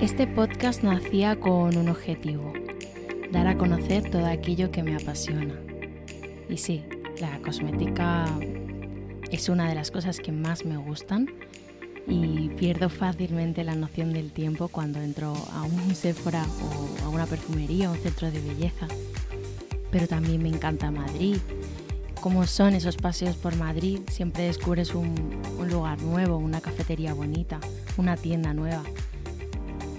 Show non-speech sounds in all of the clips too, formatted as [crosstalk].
Este podcast nacía con un objetivo, dar a conocer todo aquello que me apasiona. Y sí, la cosmética es una de las cosas que más me gustan y pierdo fácilmente la noción del tiempo cuando entro a un Sephora o a una perfumería o un centro de belleza. Pero también me encanta Madrid. Cómo son esos paseos por Madrid, siempre descubres un lugar nuevo, una cafetería bonita, una tienda nueva.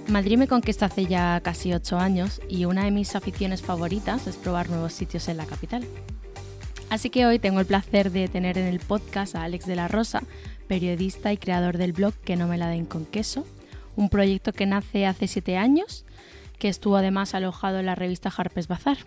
Madrid me conquista hace ya casi ocho años y una de mis aficiones favoritas es probar nuevos sitios en la capital. Así que hoy tengo el placer de tener en el podcast a Alex de la Rosa, periodista y creador del blog Que no me la den con queso, un proyecto que nace hace siete años, que estuvo además alojado en la revista Harper's Bazaar.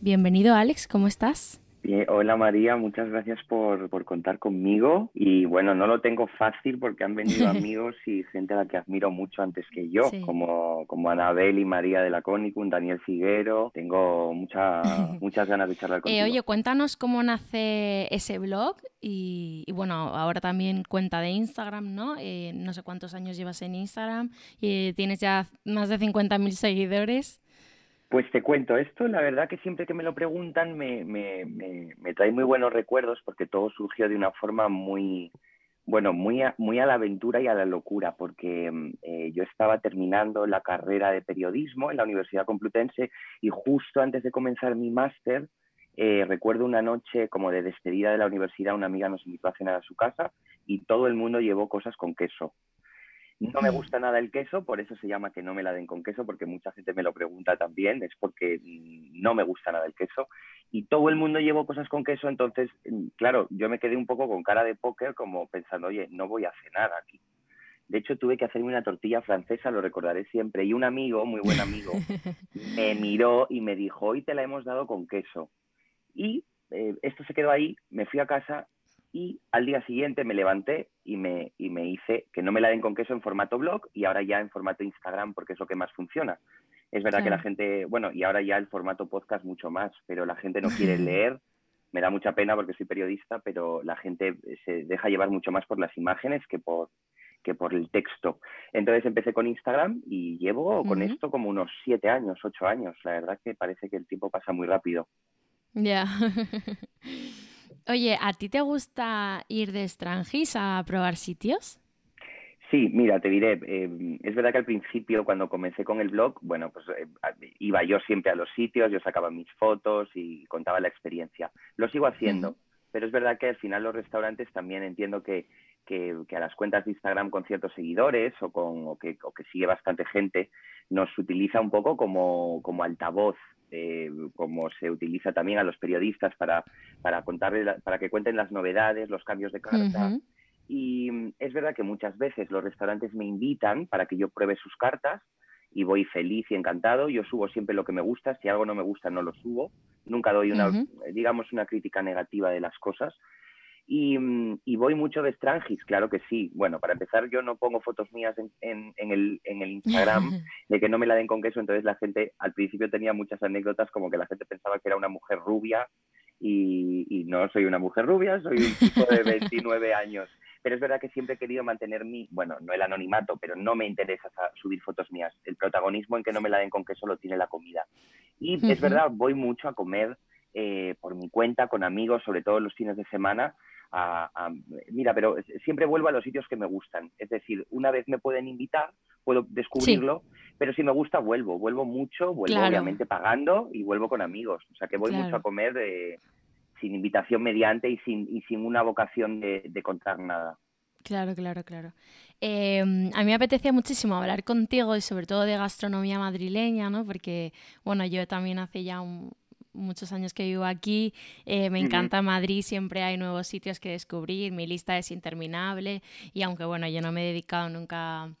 Bienvenido Alex, ¿cómo estás? Bien, hola María, muchas gracias por, por, contar conmigo. Y bueno, no lo tengo fácil porque han venido [laughs] amigos y gente a la que admiro mucho antes que yo, sí. como, como Anabel y María de la Conicum, Daniel Figuero. Tengo mucha, [laughs] muchas ganas de charlar contigo. Eh, oye, cuéntanos cómo nace ese blog y, y, bueno, ahora también cuenta de Instagram, ¿no? Eh, no sé cuántos años llevas en Instagram y tienes ya más de 50.000 seguidores. Pues te cuento, esto la verdad que siempre que me lo preguntan me, me, me, me, trae muy buenos recuerdos porque todo surgió de una forma muy, bueno, muy a, muy a la aventura y a la locura, porque eh, yo estaba terminando la carrera de periodismo en la Universidad Complutense y justo antes de comenzar mi máster, eh, recuerdo una noche como de despedida de la universidad, una amiga nos invitó a cenar a su casa y todo el mundo llevó cosas con queso. No me gusta nada el queso, por eso se llama que no me la den con queso, porque mucha gente me lo pregunta también, es porque no me gusta nada el queso. Y todo el mundo llevó cosas con queso, entonces, claro, yo me quedé un poco con cara de póker, como pensando, oye, no voy a cenar aquí. De hecho, tuve que hacerme una tortilla francesa, lo recordaré siempre. Y un amigo, muy buen amigo, [laughs] me miró y me dijo, hoy te la hemos dado con queso. Y eh, esto se quedó ahí, me fui a casa y al día siguiente me levanté y me, y me hice que no me la den con queso en formato blog y ahora ya en formato Instagram porque es lo que más funciona. Es verdad claro. que la gente, bueno, y ahora ya el formato podcast mucho más, pero la gente no quiere [laughs] leer. Me da mucha pena porque soy periodista, pero la gente se deja llevar mucho más por las imágenes que por, que por el texto. Entonces empecé con Instagram y llevo uh -huh. con esto como unos siete años, ocho años. La verdad que parece que el tiempo pasa muy rápido. Ya. Yeah. [laughs] Oye, ¿a ti te gusta ir de extranjis a probar sitios? Sí, mira, te diré, eh, es verdad que al principio cuando comencé con el blog, bueno, pues eh, iba yo siempre a los sitios, yo sacaba mis fotos y contaba la experiencia. Lo sigo haciendo, uh -huh. pero es verdad que al final los restaurantes también entiendo que, que, a las cuentas de Instagram con ciertos seguidores o, con, o que, que, sigue bastante gente nos utiliza un poco como, como altavoz, eh, como se utiliza también a los periodistas para, para, contarle, para que cuenten las novedades, los cambios de carta. Y mm, es verdad que muchas veces los restaurantes me invitan para que yo pruebe sus cartas y voy feliz y encantado. Yo subo siempre lo que me gusta, si algo no me gusta no lo subo. Nunca doy una, digamos, una crítica negativa de las cosas. Mm, y, voy mucho de Strangis, claro que sí. Bueno, para empezar, yo no pongo fotos mías en, el, en el Instagram [laughs] de que no me la den con queso, entonces la gente al principio tenía muchas anécdotas como que la gente pensaba que era una mujer rubia y, no soy una mujer rubia, soy un tipo de [laughs] 29 años. Pero es verdad que siempre he querido mantener mi, bueno, no el anonimato, pero no me interesa subir fotos mías. El protagonismo en que no me la den con queso lo tiene la comida. Y es verdad, voy mucho a comer eh, por mi cuenta, con amigos, sobre todo los fines de semana, mira, pero siempre vuelvo a los sitios que me gustan. Es decir, una vez me pueden invitar, puedo descubrirlo, pero si me gusta, vuelvo. Vuelvo mucho, vuelvo obviamente pagando y vuelvo con amigos. O sea que voy mucho a comer sin invitación mediante y sin, y sin una vocación de, contar nada. Claro, claro, claro. Em, a mí me apetecía muchísimo hablar contigo y sobre todo de gastronomía madrileña, ¿no? Porque, bueno, yo también hace ya un, muchos años que vivo aquí, eh, me encanta Madrid, siempre hay nuevos sitios que descubrir, mi lista es interminable. Y aunque bueno, yo no me he dedicado nunca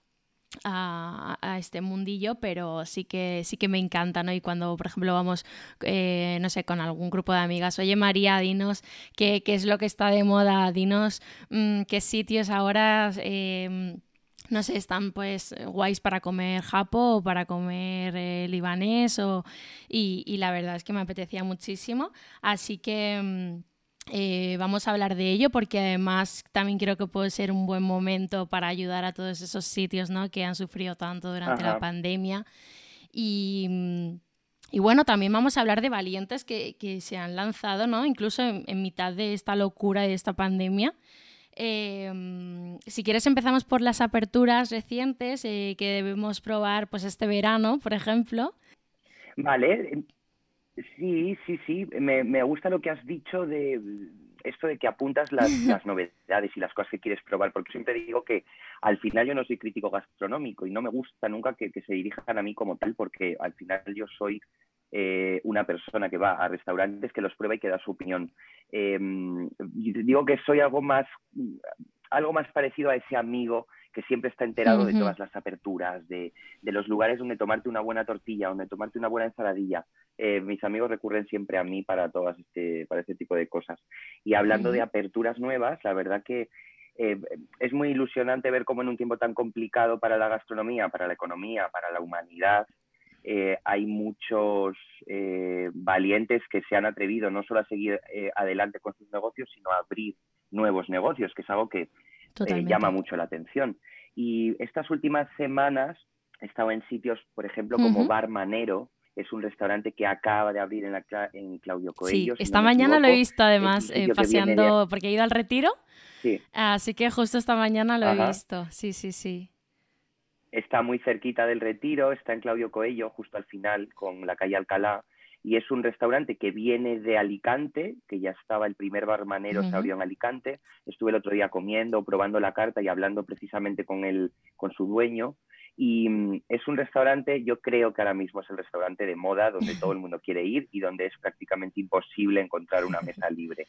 a, este mundillo, pero sí que sí que me encanta, ¿no? Y cuando, por ejemplo, vamos, eh, no sé, con algún grupo de amigas, oye María, dinos qué, qué es lo que está de moda, dinos mm, qué sitios ahora eh, no sé, están pues guays para comer japo o para comer eh, libanés o, y, la verdad es que me apetecía muchísimo. Así que mm, eh, vamos a hablar de ello porque además también creo que puede ser un buen momento para ayudar a todos esos sitios ¿no? que han sufrido tanto durante la pandemia. Y, mm, y, bueno, también vamos a hablar de valientes que, que se han lanzado, ¿no? incluso en, en mitad de esta locura de esta pandemia. Em, si quieres empezamos por las aperturas recientes eh, que debemos probar pues este verano, por ejemplo. Vale, sí, sí, sí, me, me gusta lo que has dicho de esto de que apuntas las, [laughs] las, novedades y las cosas que quieres probar, porque siempre digo que al final yo no soy crítico gastronómico y no me gusta nunca que, que se dirijan a mí como tal, porque al final yo soy eh, una persona que va a restaurantes, que los prueba y que da su opinión. Eh, digo que soy algo más, algo más parecido a ese amigo que siempre está enterado de todas las aperturas, de, los lugares donde tomarte una buena tortilla, donde tomarte una buena ensaladilla. Eh, mis amigos recurren siempre a mí para todas este, para este tipo de cosas. Y hablando de aperturas nuevas, la verdad que es muy ilusionante ver cómo en un tiempo tan complicado para la gastronomía, para la economía, para la humanidad, eh, hay muchos eh, valientes que se han atrevido no solo a seguir eh, adelante con sus negocios, sino a abrir nuevos negocios, que es algo que llama mucho la atención. Y estas últimas semanas he estado en sitios, por ejemplo, como Bar Manero, es un restaurante que acaba de abrir en, la, en Claudio Coelho. Sí, esta mañana lo he visto además paseando, porque he ido al retiro. Sí. Así que justo esta mañana lo he visto. Sí, sí, sí. Está muy cerquita del retiro, está en Claudio Coello, justo al final, con la calle Alcalá, y es un restaurante que viene de Alicante, que ya estaba el primer barmanero, se abrió en Alicante. Estuve el otro día comiendo, probando la carta y hablando precisamente con, él, con su dueño. Y mm, es un restaurante, yo creo que ahora mismo es el restaurante de moda donde todo el [laughs] mundo quiere ir y donde es prácticamente imposible encontrar una mesa libre.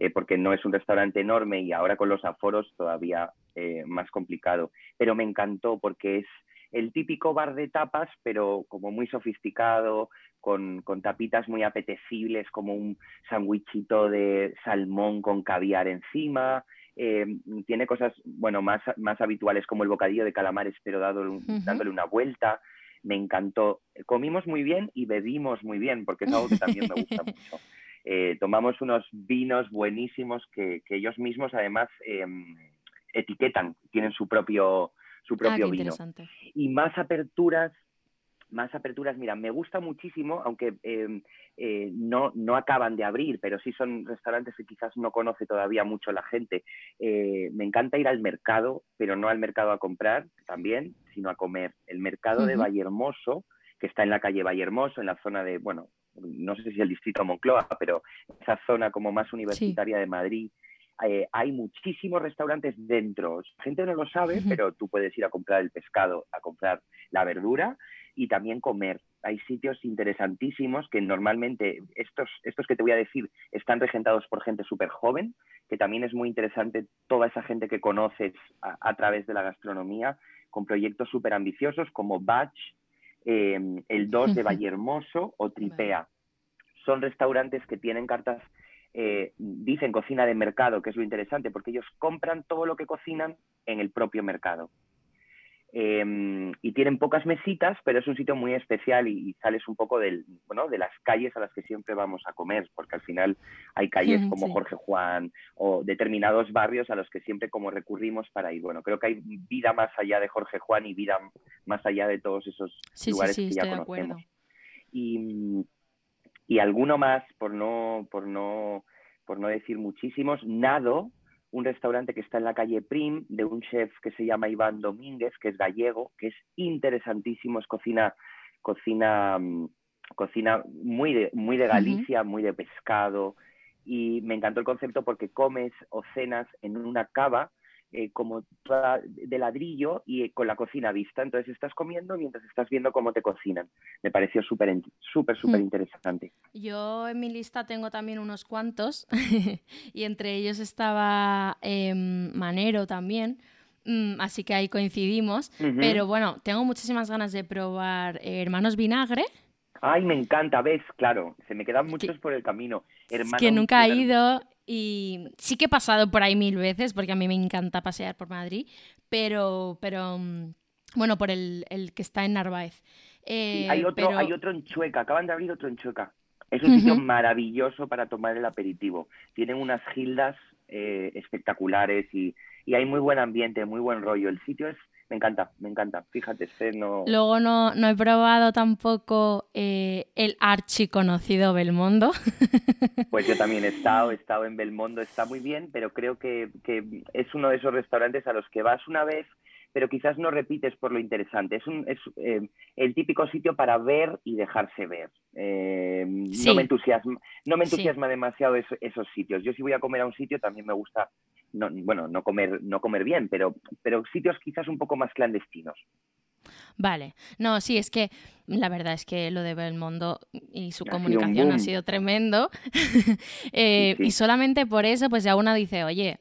Eh, porque no es un restaurante enorme y ahora con los aforos todavía eh, más complicado. Pero me encantó porque es el típico bar de tapas, pero como muy sofisticado, con, tapitas muy apetecibles, como un sandwichito de salmón con caviar encima. Eh, tiene cosas, bueno, más, más habituales como el bocadillo de calamares, pero dándole una vuelta. Me encantó. Comimos muy bien y bebimos muy bien, porque es algo que también me gusta [laughs] mucho. Eh, tomamos unos vinos buenísimos que, ellos mismos además em, etiquetan, tienen su propio, su ah, propio vino. Y más aperturas, más aperturas, mira, me gusta muchísimo, aunque em, eh, no, no acaban de abrir, pero sí son restaurantes que quizás no conoce todavía mucho la gente. Eh, me encanta ir al mercado, pero no al mercado a comprar también, sino a comer. El mercado de Valle Hermoso, que está en la calle Valle Hermoso, en la zona de, bueno, no sé si el distrito Moncloa, pero esa zona como más universitaria de Madrid, eh, hay muchísimos restaurantes dentro. Gente no lo sabe, pero tú puedes ir a comprar el pescado, a comprar la verdura y también comer. Hay sitios interesantísimos que normalmente estos, estos que te voy a decir están regentados por gente súper joven, que también es muy interesante toda esa gente que conoces a, través de la gastronomía, con proyectos súper ambiciosos como Batch, em, el 2 de [laughs] Valle Hermoso o Tripea. Son restaurantes que tienen cartas eh, dicen cocina de mercado, que es lo interesante, porque ellos compran todo lo que cocinan en el propio mercado. Em, y tienen pocas mesitas, pero es un sitio muy especial y, sales un poco del, bueno, de las calles a las que siempre vamos a comer, porque al final hay calles como Jorge Juan o determinados barrios a los que siempre como recurrimos para ir. Bueno, creo que hay vida más allá de Jorge Juan y vida más allá de todos esos lugares que ya conocemos. Y, y alguno más, por no, por no, por no decir muchísimos, Nado, un restaurante que está en la calle Prim, de un chef que se llama Iván Domínguez, que es gallego, que es interesantísimo, es cocina, cocina, mm, cocina muy de, muy de Galicia, muy de pescado, y me encantó el concepto porque comes o cenas en una cava eh, como toda de ladrillo y eh, con la cocina vista. Entonces estás comiendo mientras estás viendo cómo te cocinan. Me pareció súper, súper, súper hmm. interesante. Yo en mi lista tengo también unos cuantos [laughs] y entre ellos estaba em, Manero también. Mm, así que ahí coincidimos. Pero bueno, tengo muchísimas ganas de probar eh, Hermanos Vinagre. Ay, me encanta, ves, claro, se me quedan muchos por el camino. que nunca he ido y sí que he pasado por ahí mil veces, porque a mí me encanta pasear por Madrid, pero, pero mm, bueno, por el, que está en Narváez. Eh, hay, otro, hay otro en Chueca, acaban de abrir otro en Chueca. Es un sitio maravilloso para tomar el aperitivo. Tienen unas gildas eh, espectaculares y, y hay muy buen ambiente, muy buen rollo. El sitio es me encanta, me encanta. Fíjate, este no. Luego no, no he probado tampoco eh, el archiconocido Belmondo. [laughs] Pues yo también he estado, he estado en Belmondo, está muy bien, pero creo que, es uno de esos restaurantes a los que vas una vez, pero quizás no repites por lo interesante. Es, un, es eh, el típico sitio para ver y dejarse ver. Eh, no me entusiasma, no me entusiasma demasiado esos sitios. Yo si voy a comer a un sitio también me gusta no, bueno, no comer, no comer bien, pero, pero sitios quizás un poco más clandestinos. Vale, no, sí, es que la verdad es que lo de Belmondo y su comunicación ha sido tremendo. [laughs] Eh, y solamente por eso, pues ya una dice, oye,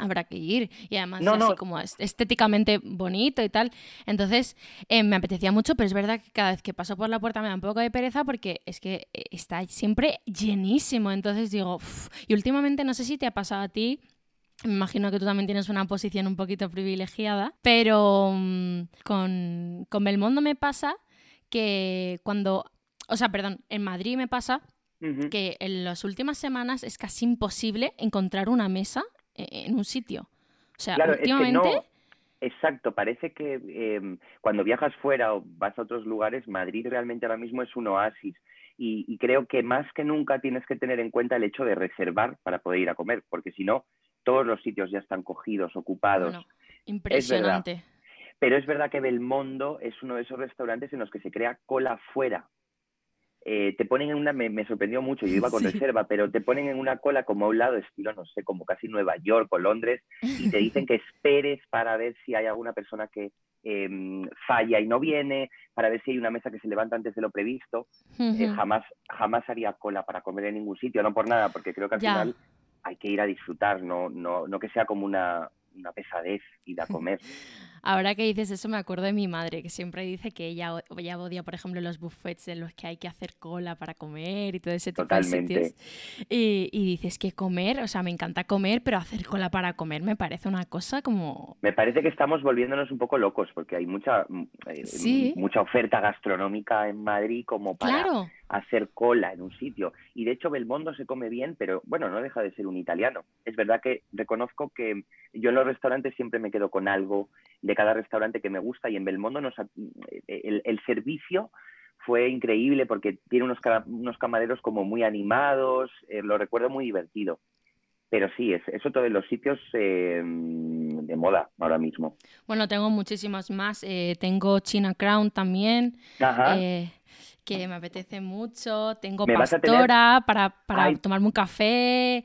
habrá que ir. Y además es así como estéticamente bonito y tal. Entonces, eh, me apetecía mucho, pero es verdad que cada vez que paso por la puerta me da un poco de pereza porque es que eh, está siempre llenísimo. Entonces digo, y últimamente no sé si te ha pasado a ti me imagino que tú también tienes una posición un poquito privilegiada, pero mm, con, con Belmondo me pasa que cuando, o sea, perdón, en Madrid me pasa que en las últimas semanas es casi imposible encontrar una mesa en un sitio. O sea, últimamente... Exacto, parece que em, cuando viajas fuera o vas a otros lugares, Madrid realmente ahora mismo es un oasis. Y, y, creo que más que nunca tienes que tener en cuenta el hecho de reservar para poder ir a comer, porque si no, todos los sitios ya están cogidos, ocupados. impresionante. Pero es verdad que Belmondo es uno de esos restaurantes en los que se crea cola fuera. Eh, te ponen en una, me, sorprendió mucho, yo iba con reserva, pero te ponen en una cola como a un lado, estilo, no sé, como casi Nueva York o Londres, y te dicen que esperes para ver si hay alguna persona que em, falla y no viene, para ver si hay una mesa que se levanta antes de lo previsto. Eh, jamás, jamás haría cola para comer en ningún sitio, no por nada, porque creo que al final hay que ir a disfrutar, no, no, no que sea como una, una pesadez ir a comer. Ahora que dices eso me acuerdo de mi madre, que siempre dice que ella, ella odia, por ejemplo, los buffets en los que hay que hacer cola para comer y todo ese tipo de sitios. Y, y dices que comer, o sea, me encanta comer, pero hacer cola para comer me parece una cosa como... Me parece que estamos volviéndonos un poco locos porque hay mucha, mm, eh, mucha oferta gastronómica en Madrid como para... hacer cola en un sitio. Y de hecho Belmondo se come bien, pero bueno, no deja de ser un italiano. Es verdad que reconozco que yo en los restaurantes siempre me quedo con algo de cada restaurante que me gusta y en Belmondo nos, el, el servicio fue increíble porque tiene unos, unos camareros como muy animados, eh, lo recuerdo muy divertido. Pero sí, es, es otro de los sitios eh, de moda ahora mismo. Bueno, tengo muchísimos más. Eh, tengo China Crown también. que me apetece mucho. Tengo pastora para, para tomarme un café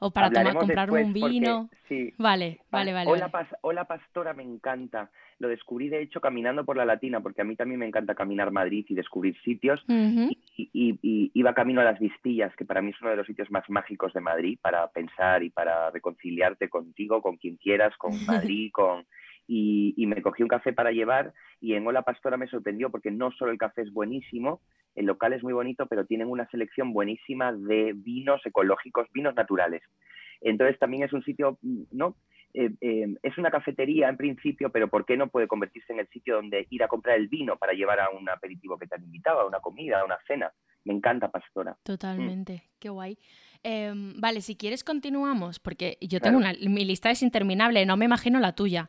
o para tomar, comprarme un vino. sí. Vale, vale, vale. Hola, hola pastora, me encanta. Lo descubrí de hecho caminando por la Latina, porque a mí también me encanta caminar Madrid y descubrir sitios. y, y, iba camino a las Vistillas, que para mí es uno de los sitios más mágicos de Madrid para pensar y para reconciliarte contigo, con quien quieras, con [laughs] Madrid, con y, me cogí un café para llevar y en Hola Pastora me sorprendió porque no solo el café es buenísimo, el local es muy bonito, pero tienen una selección buenísima de vinos ecológicos, vinos naturales. Entonces también es un sitio, ¿no? Eh, eh, es una cafetería en principio, pero ¿por qué no puede convertirse en el sitio donde ir a comprar el vino para llevar a un aperitivo que te han invitado, a una comida, a una cena? Me encanta Pastora. Totalmente, qué guay. Em, vale, si quieres continuamos, porque yo tengo una, mi lista es interminable, no me imagino la tuya.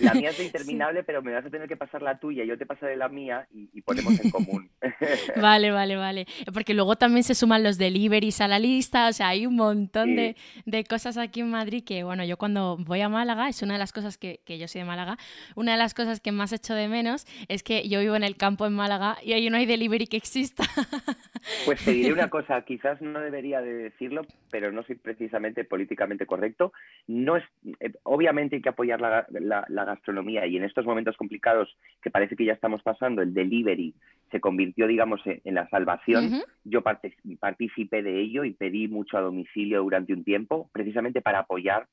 La mía es [laughs] interminable, pero me vas a tener que pasar la tuya, yo te pasaré la mía y, ponemos en común. [laughs] vale, vale, vale. Porque luego también se suman los deliveries a la lista, o sea, hay un montón de, cosas aquí en Madrid que, bueno, yo cuando voy a Málaga, es una de las cosas que, que yo soy de Málaga, una de las cosas que más echo de menos es que yo vivo en el campo en Málaga y ahí no hay delivery que exista. Pues te diré una [laughs] cosa, quizás no debería de decirlo, pero no soy precisamente políticamente correcto. No es, eh, obviamente hay que apoyar la, la, gastronomía y en estos momentos complicados que parece que ya estamos pasando, el delivery se convirtió, digamos, en, la salvación. Yo participé de ello y pedí mucho a domicilio durante un tiempo, precisamente para apoyar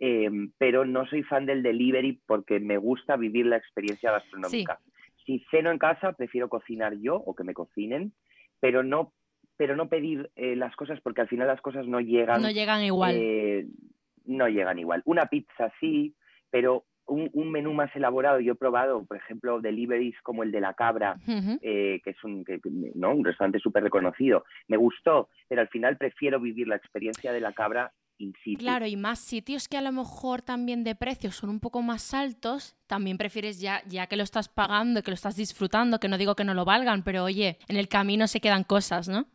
eh, pero no soy fan del delivery porque me gusta vivir la experiencia gastronómica. Si ceno en casa, prefiero cocinar yo o que me cocinen pero no, pero no pedir eh, las cosas porque al final las cosas no llegan. No llegan igual. Eh, no llegan igual. Una pizza sí, pero un, menú más elaborado. Yo he probado, por ejemplo, deliveries como el de La Cabra, eh, que es un, ¿no? un restaurante súper reconocido. Me gustó, pero al final prefiero vivir la experiencia de La Cabra Claro, y más sitios que a lo mejor también de precios son un poco más altos, también prefieres ya, ya que lo estás pagando, que lo estás disfrutando, que no digo que no lo valgan, pero oye, en el camino se quedan cosas, ¿no?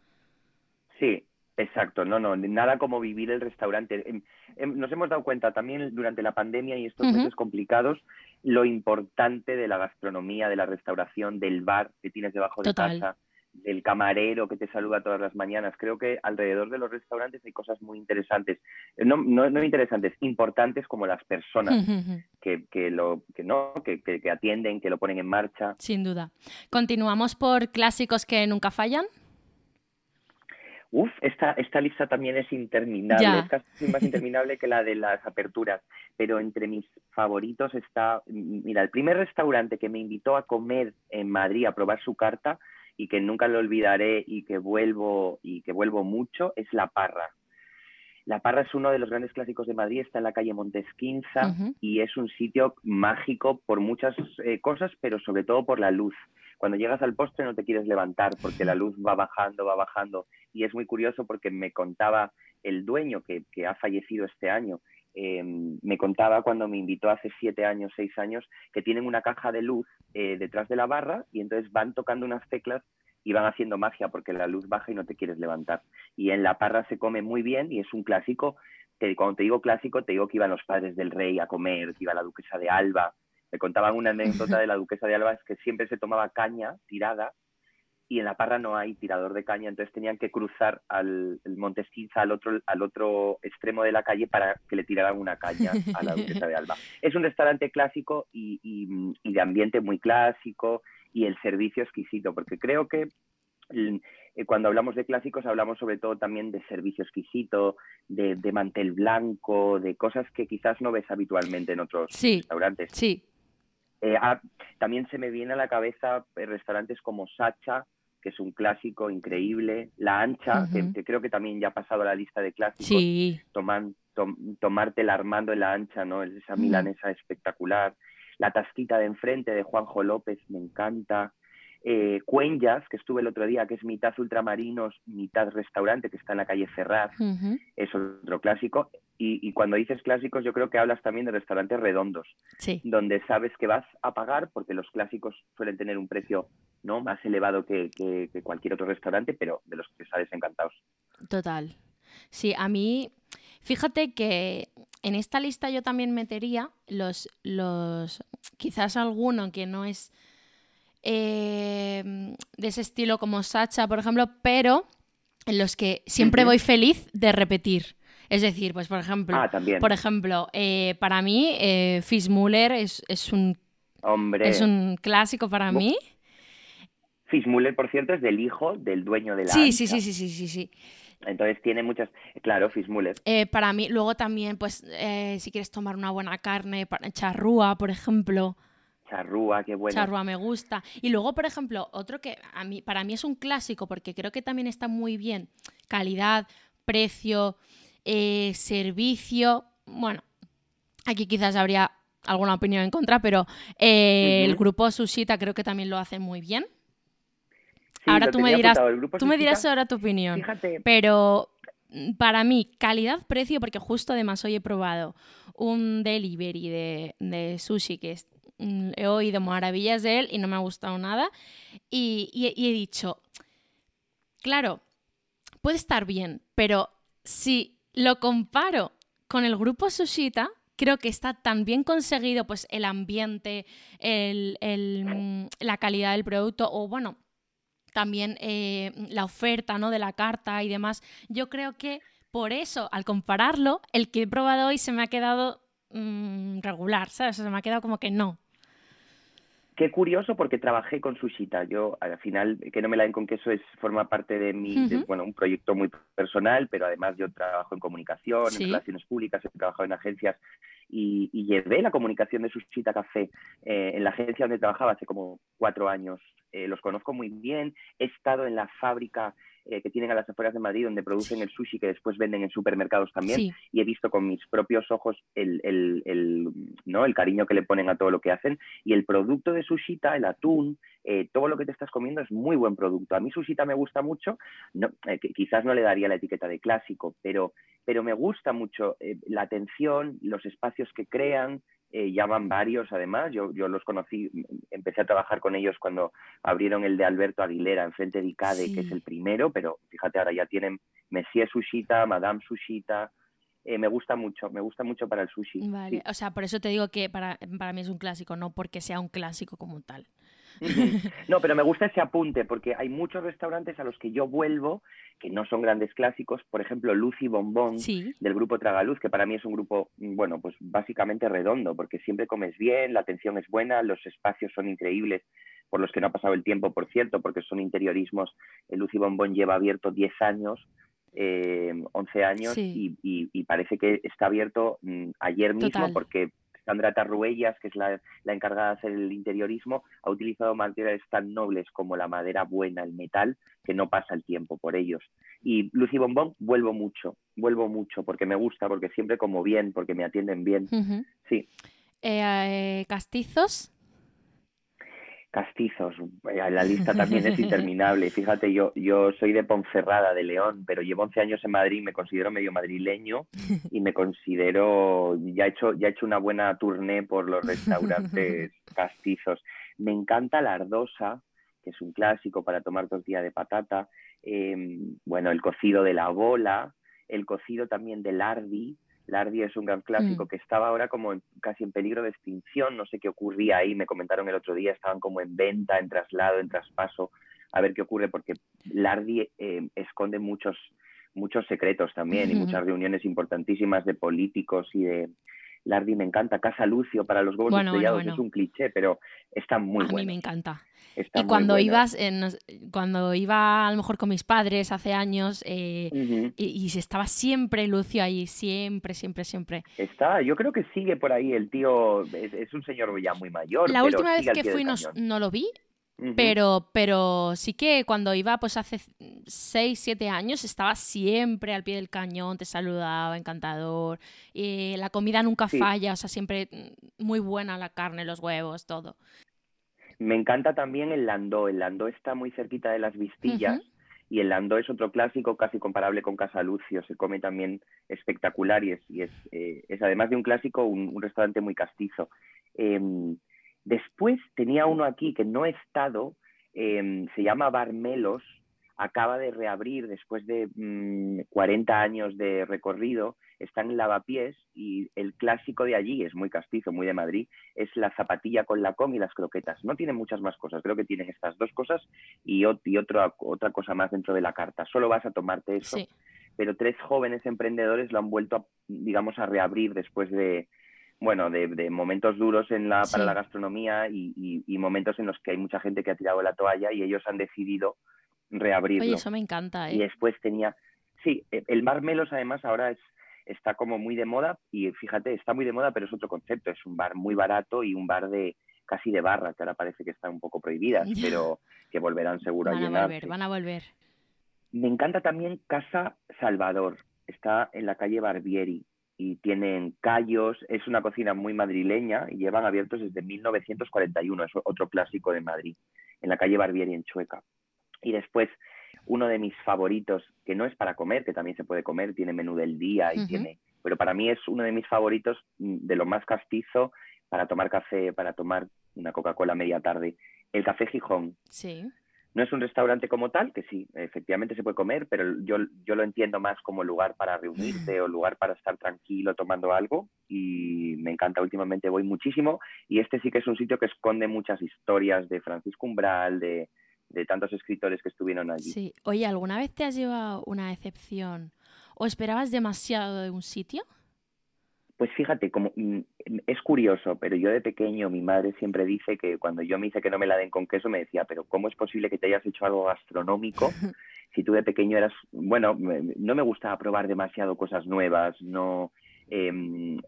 Sí, exacto, no, no, nada como vivir el restaurante. Em, em, nos hemos dado cuenta también durante la pandemia y estos meses complicados lo importante de la gastronomía, de la restauración, del bar que tienes debajo de casa el camarero que te saluda todas las mañanas. Creo que alrededor de los restaurantes hay cosas muy interesantes, eh, no, no, interesantes, importantes como las personas que, que, lo, que, no, que, que, atienden, que lo ponen en marcha. Sin duda. Continuamos por clásicos que nunca fallan. Uf, esta, esta lista también es interminable, es casi más interminable que la de las aperturas, pero entre mis favoritos está, mira, el primer restaurante que me invitó a comer en Madrid a probar su carta y que nunca lo olvidaré y que vuelvo y que vuelvo mucho es La Parra. La Parra es uno de los grandes clásicos de Madrid, está en la calle Montesquinza y es un sitio mágico por muchas eh, cosas, pero sobre todo por la luz. Cuando llegas al postre no te quieres levantar porque la luz va bajando, va bajando. Y es muy curioso porque me contaba el dueño que, que ha fallecido este año Em, me contaba cuando me invitó hace siete años, seis años, que tienen una caja de luz eh, detrás de la barra y entonces van tocando unas teclas y van haciendo magia porque la luz baja y no te quieres levantar. Y en la parra se come muy bien y es un clásico. cuando te digo clásico, te digo que iban los padres del rey a comer, que iba la duquesa de Alba. Me contaban una anécdota de la [laughs] duquesa de Alba, es que siempre se tomaba caña tirada y en la parra no hay tirador de caña, entonces tenían que cruzar al Montesquinza al otro, al otro extremo de la calle para que le tiraran una caña a la duquesa de Alba. [laughs] Es un restaurante clásico y, de ambiente muy clásico y el servicio exquisito, porque creo que eh, cuando hablamos de clásicos hablamos sobre todo también de servicio exquisito, de, mantel blanco, de cosas que quizás no ves habitualmente en otros restaurantes. Sí. Eh, ah, también se me viene a la cabeza eh, restaurantes como Sacha, que es un clásico increíble. La Ancha, que, creo que también ya ha pasado a la lista de clásicos. Sí. Toman, tomarte el Armando en la Ancha, ¿no? Esa milanesa espectacular. La Tasquita de enfrente de Juanjo López, me encanta. Eh, Cuenyas, que estuve el otro día, que es mitad ultramarinos, mitad restaurante, que está en la calle Ferraz, es otro clásico. Y, cuando dices clásicos, yo creo que hablas también de restaurantes redondos, donde sabes que vas a pagar, porque los clásicos suelen tener un precio no más elevado que, cualquier otro restaurante, pero de los que sabes encantados. Total. Sí, a mí, fíjate que en esta lista yo también metería los, los quizás alguno que no es eh, de ese estilo como Sacha, por ejemplo, pero en los que siempre voy feliz de repetir. Es decir, pues por ejemplo, Ah, por ejemplo, eh, para mí eh, Fitzmuller es, es un Hombre, es un clásico para Bu- mí. Fitzmuller, por cierto, es del hijo del dueño de la Sí, sí, sí, sí, sí, sí, sí. Entonces tiene muchas... Claro, Fitzmuller. Eh, para mí, luego también, pues, eh, si quieres tomar una buena carne, charrúa, por ejemplo. Charrúa, qué bueno. Charrúa me gusta. Y luego, por ejemplo, otro que a mí, para mí es un clásico, porque creo que también está muy bien. Calidad, precio, eh, servicio. Bueno, aquí quizás habría alguna opinión en contra, pero eh, el grupo Sushita creo que también lo hacen muy bien. Sí, ahora tú me dirás, tú me dirás ahora tu opinión. Fíjate, Pero mm, para mí, calidad-precio, porque justo además hoy he probado un delivery de, de sushi que es- he oído maravillas de él y no me ha gustado nada. Y, he dicho, claro, puede estar bien, pero si lo comparo con el grupo Sushita, creo que está tan bien conseguido pues el ambiente, el- mm, la calidad del producto o bueno, también eh, la oferta ¿no? de la carta y demás. Yo creo que por eso, al compararlo, el que he probado hoy se me ha quedado mm, regular, ¿sabes? Se me ha quedado como que no. Qué curioso porque trabajé con Sushita. Yo, al final, que no me la den con queso es forma parte de mi, de, bueno, un proyecto muy personal, pero además yo trabajo en comunicación, Sí. en relaciones públicas, he trabajado en agencias y, y llevé la comunicación de Sushita Café eh, en la agencia donde trabajaba hace como cuatro años. Eh, los conozco muy bien. He estado en la fábrica eh, que tienen a las afueras de Madrid donde producen el sushi que después venden en supermercados también Sí, y he visto con mis propios ojos el, el- el, ¿no? el cariño que le ponen a todo lo que hacen. Y el producto de Sushita, el atún, eh, todo lo que te estás comiendo es muy buen producto. A mí Sushita me gusta mucho, no, quizás no le daría la etiqueta de clásico, pero, pero me gusta mucho la atención, los espacios que crean. Eh, llaman varios además, yo, yo los conocí, empecé a trabajar con ellos cuando abrieron el de Alberto Aguilera enfrente de ICADE, que es el primero, pero fíjate, ahora ya tienen Monsieur Sushita, Madame Sushita, eh, me gusta mucho, me gusta mucho para el sushi. vale. sí. O sea, por eso te digo que para, para mí es un clásico, no porque sea un clásico como tal. [laughs] No, pero me gusta ese apunte porque hay muchos restaurantes a los que yo vuelvo que no son grandes clásicos, por ejemplo, Lucy Bombón Sí, del grupo Tragaluz, que para mí es un grupo, mm, bueno, pues básicamente redondo, porque siempre comes bien, la atención es buena, los espacios son increíbles, por los que no ha pasado el tiempo, por cierto, porque son interiorismos. El Lucy Bombón lleva abierto 10 años, eh, 11 años, Sí. y, y- y parece que está abierto mm, ayer mismo, Total. porque Sandra Tarruellas, que es la, la encargada de hacer el interiorismo, ha utilizado materiales tan nobles como la madera buena, el metal, que no pasa el tiempo por ellos. Y Lucy Bombón, vuelvo mucho, vuelvo mucho, porque me gusta, porque siempre como bien, porque me atienden bien. Sí, Eh, eh, castizos, castizos, la lista [laughs] también es interminable. Fíjate, yo, yo soy de Ponferrada, de León, pero llevo 11 años en Madrid, me considero medio madrileño y me considero, ya he hecho, ya he hecho una buena tournée por los restaurantes [laughs] castizos. Me encanta la ardosa, que es un clásico para tomar tortilla de patata. Eh, bueno, el cocido de la bola, el cocido también del ardi. Lardi es un gran clásico Mm. que estaba ahora como en- casi en peligro de extinción. No sé qué ocurría ahí. Me comentaron el otro día, estaban como en venta, en traslado, en traspaso. A ver qué ocurre, porque Lardi eh, esconde muchos, muchos secretos también y muchas reuniones importantísimas de políticos y de. Lardi me encanta. Casa Lucio para los huevos Bueno, bueno, estrellados bueno. es un cliché, pero está muy a mí bueno. me encanta. Está y cuando ibas, en, cuando iba a lo mejor con mis padres hace años, eh, Ujú. y, y se estaba siempre Lucio ahí, siempre, siempre, siempre. Está, yo creo que sigue por ahí el tío, es, es un señor ya muy mayor. La pero última vez que fui no, no lo vi, Ujú. pero, pero sí que cuando iba pues hace 6, 7 años estaba siempre al pie del cañón, te saludaba, encantador. y la comida nunca Sí. falla, o sea, siempre mm, muy buena la carne, los huevos, todo. Me encanta también el landó. El landó está muy cerquita de las vistillas y el landó es otro clásico casi comparable con Casa Lucio. Se come también espectacular y es, y es, eh, es además de un clásico un, un restaurante muy castizo. Em, después tenía uno aquí que no he estado, em, se llama Bar Melos. Acaba de reabrir después de 40 mm, años de recorrido, está en Lavapiés y el clásico de allí, es muy castizo, muy de Madrid, es la zapatilla con la com y las croquetas. No tiene muchas más cosas, creo que tienen estas dos cosas y, otra, otra cosa más dentro de la carta. Solo vas a tomarte eso. Pero tres jóvenes emprendedores lo han vuelto, digamos, a reabrir después de, bueno, de, momentos duros en la, para la gastronomía y, momentos en los que hay mucha gente que ha tirado la toalla y ellos han decidido reabrirlo. Oye, eso me encanta, ¿eh? Y después tenía, sí, e, el Marmelos además ahora es, está como muy de moda y fíjate, está muy de moda, pero es otro concepto, es un bar muy barato y un bar de casi de barra, que ahora parece que están un poco prohibidas, [laughs] pero que volverán seguro a llenarse. Volver, van a volver. Me encanta también Casa Salvador, está en la calle Barbieri y tienen callos, es una cocina muy madrileña y llevan abiertos desde 1941, es otro clásico de Madrid, en la calle Barbieri en Chueca. Y después, uno de mis favoritos, que no es para comer, que también se puede comer, tiene menú del día y tiene, pero para mí es uno de mis favoritos mm, de lo más castizo para tomar café, para tomar una Coca-Cola media tarde, el Café Gijón. Sí. No es un restaurante como tal, que sí, efectivamente se puede comer, pero yo, yo lo entiendo más como lugar para reunirte o lugar para estar tranquilo tomando algo y me encanta, últimamente voy muchísimo y este sí que es un sitio que esconde muchas historias de Francisco Umbral, de, de tantos escritores que estuvieron allí. Sí, oye, ¿alguna vez te has llevado una decepción o esperabas demasiado de un sitio? Pues fíjate, como mm, es curioso, pero yo de pequeño mi madre siempre dice que cuando yo me hice que no me la den con queso me decía, pero ¿cómo es posible que te hayas hecho algo gastronómico [laughs] si tú de pequeño eras, bueno, no me gustaba probar demasiado cosas nuevas, no em,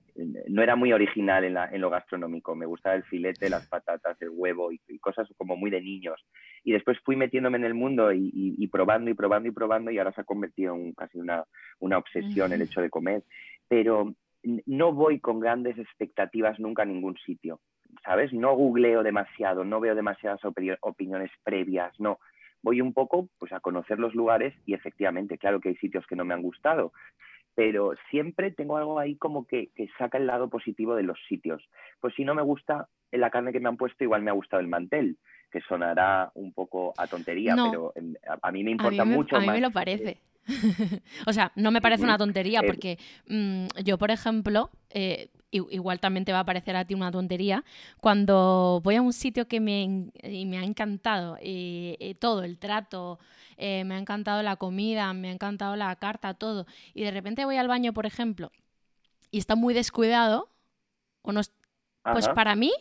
no era muy original en, la, en, lo gastronómico, me gustaba el filete, las patatas, el huevo y, cosas como muy de niños. Y después fui metiéndome en el mundo y, probando y probando y probando y ahora se ha convertido en casi una, una obsesión el hecho de comer. Pero no voy con grandes expectativas nunca a ningún sitio, ¿sabes? No googleo demasiado, no veo demasiadas opiniones previas, no. Voy un poco pues a conocer los lugares y efectivamente, claro que hay sitios que no me han gustado, pero siempre tengo algo ahí como que, saca el lado positivo de los sitios. Pues si no me gusta la carne que me han puesto, igual me ha gustado el mantel, que sonará un poco a tontería, pero a, mí me importa mucho a mí me lo parece. [laughs] o sea, no me parece una tontería eh, porque mm, yo, por ejemplo, eh, igual también te va a parecer a ti una tontería, cuando voy a un sitio que me, me ha encantado eh, todo, el trato, me ha encantado la comida, me ha encantado la carta, todo, y de repente voy al baño, por ejemplo, y está muy descuidado, o no, pues para mí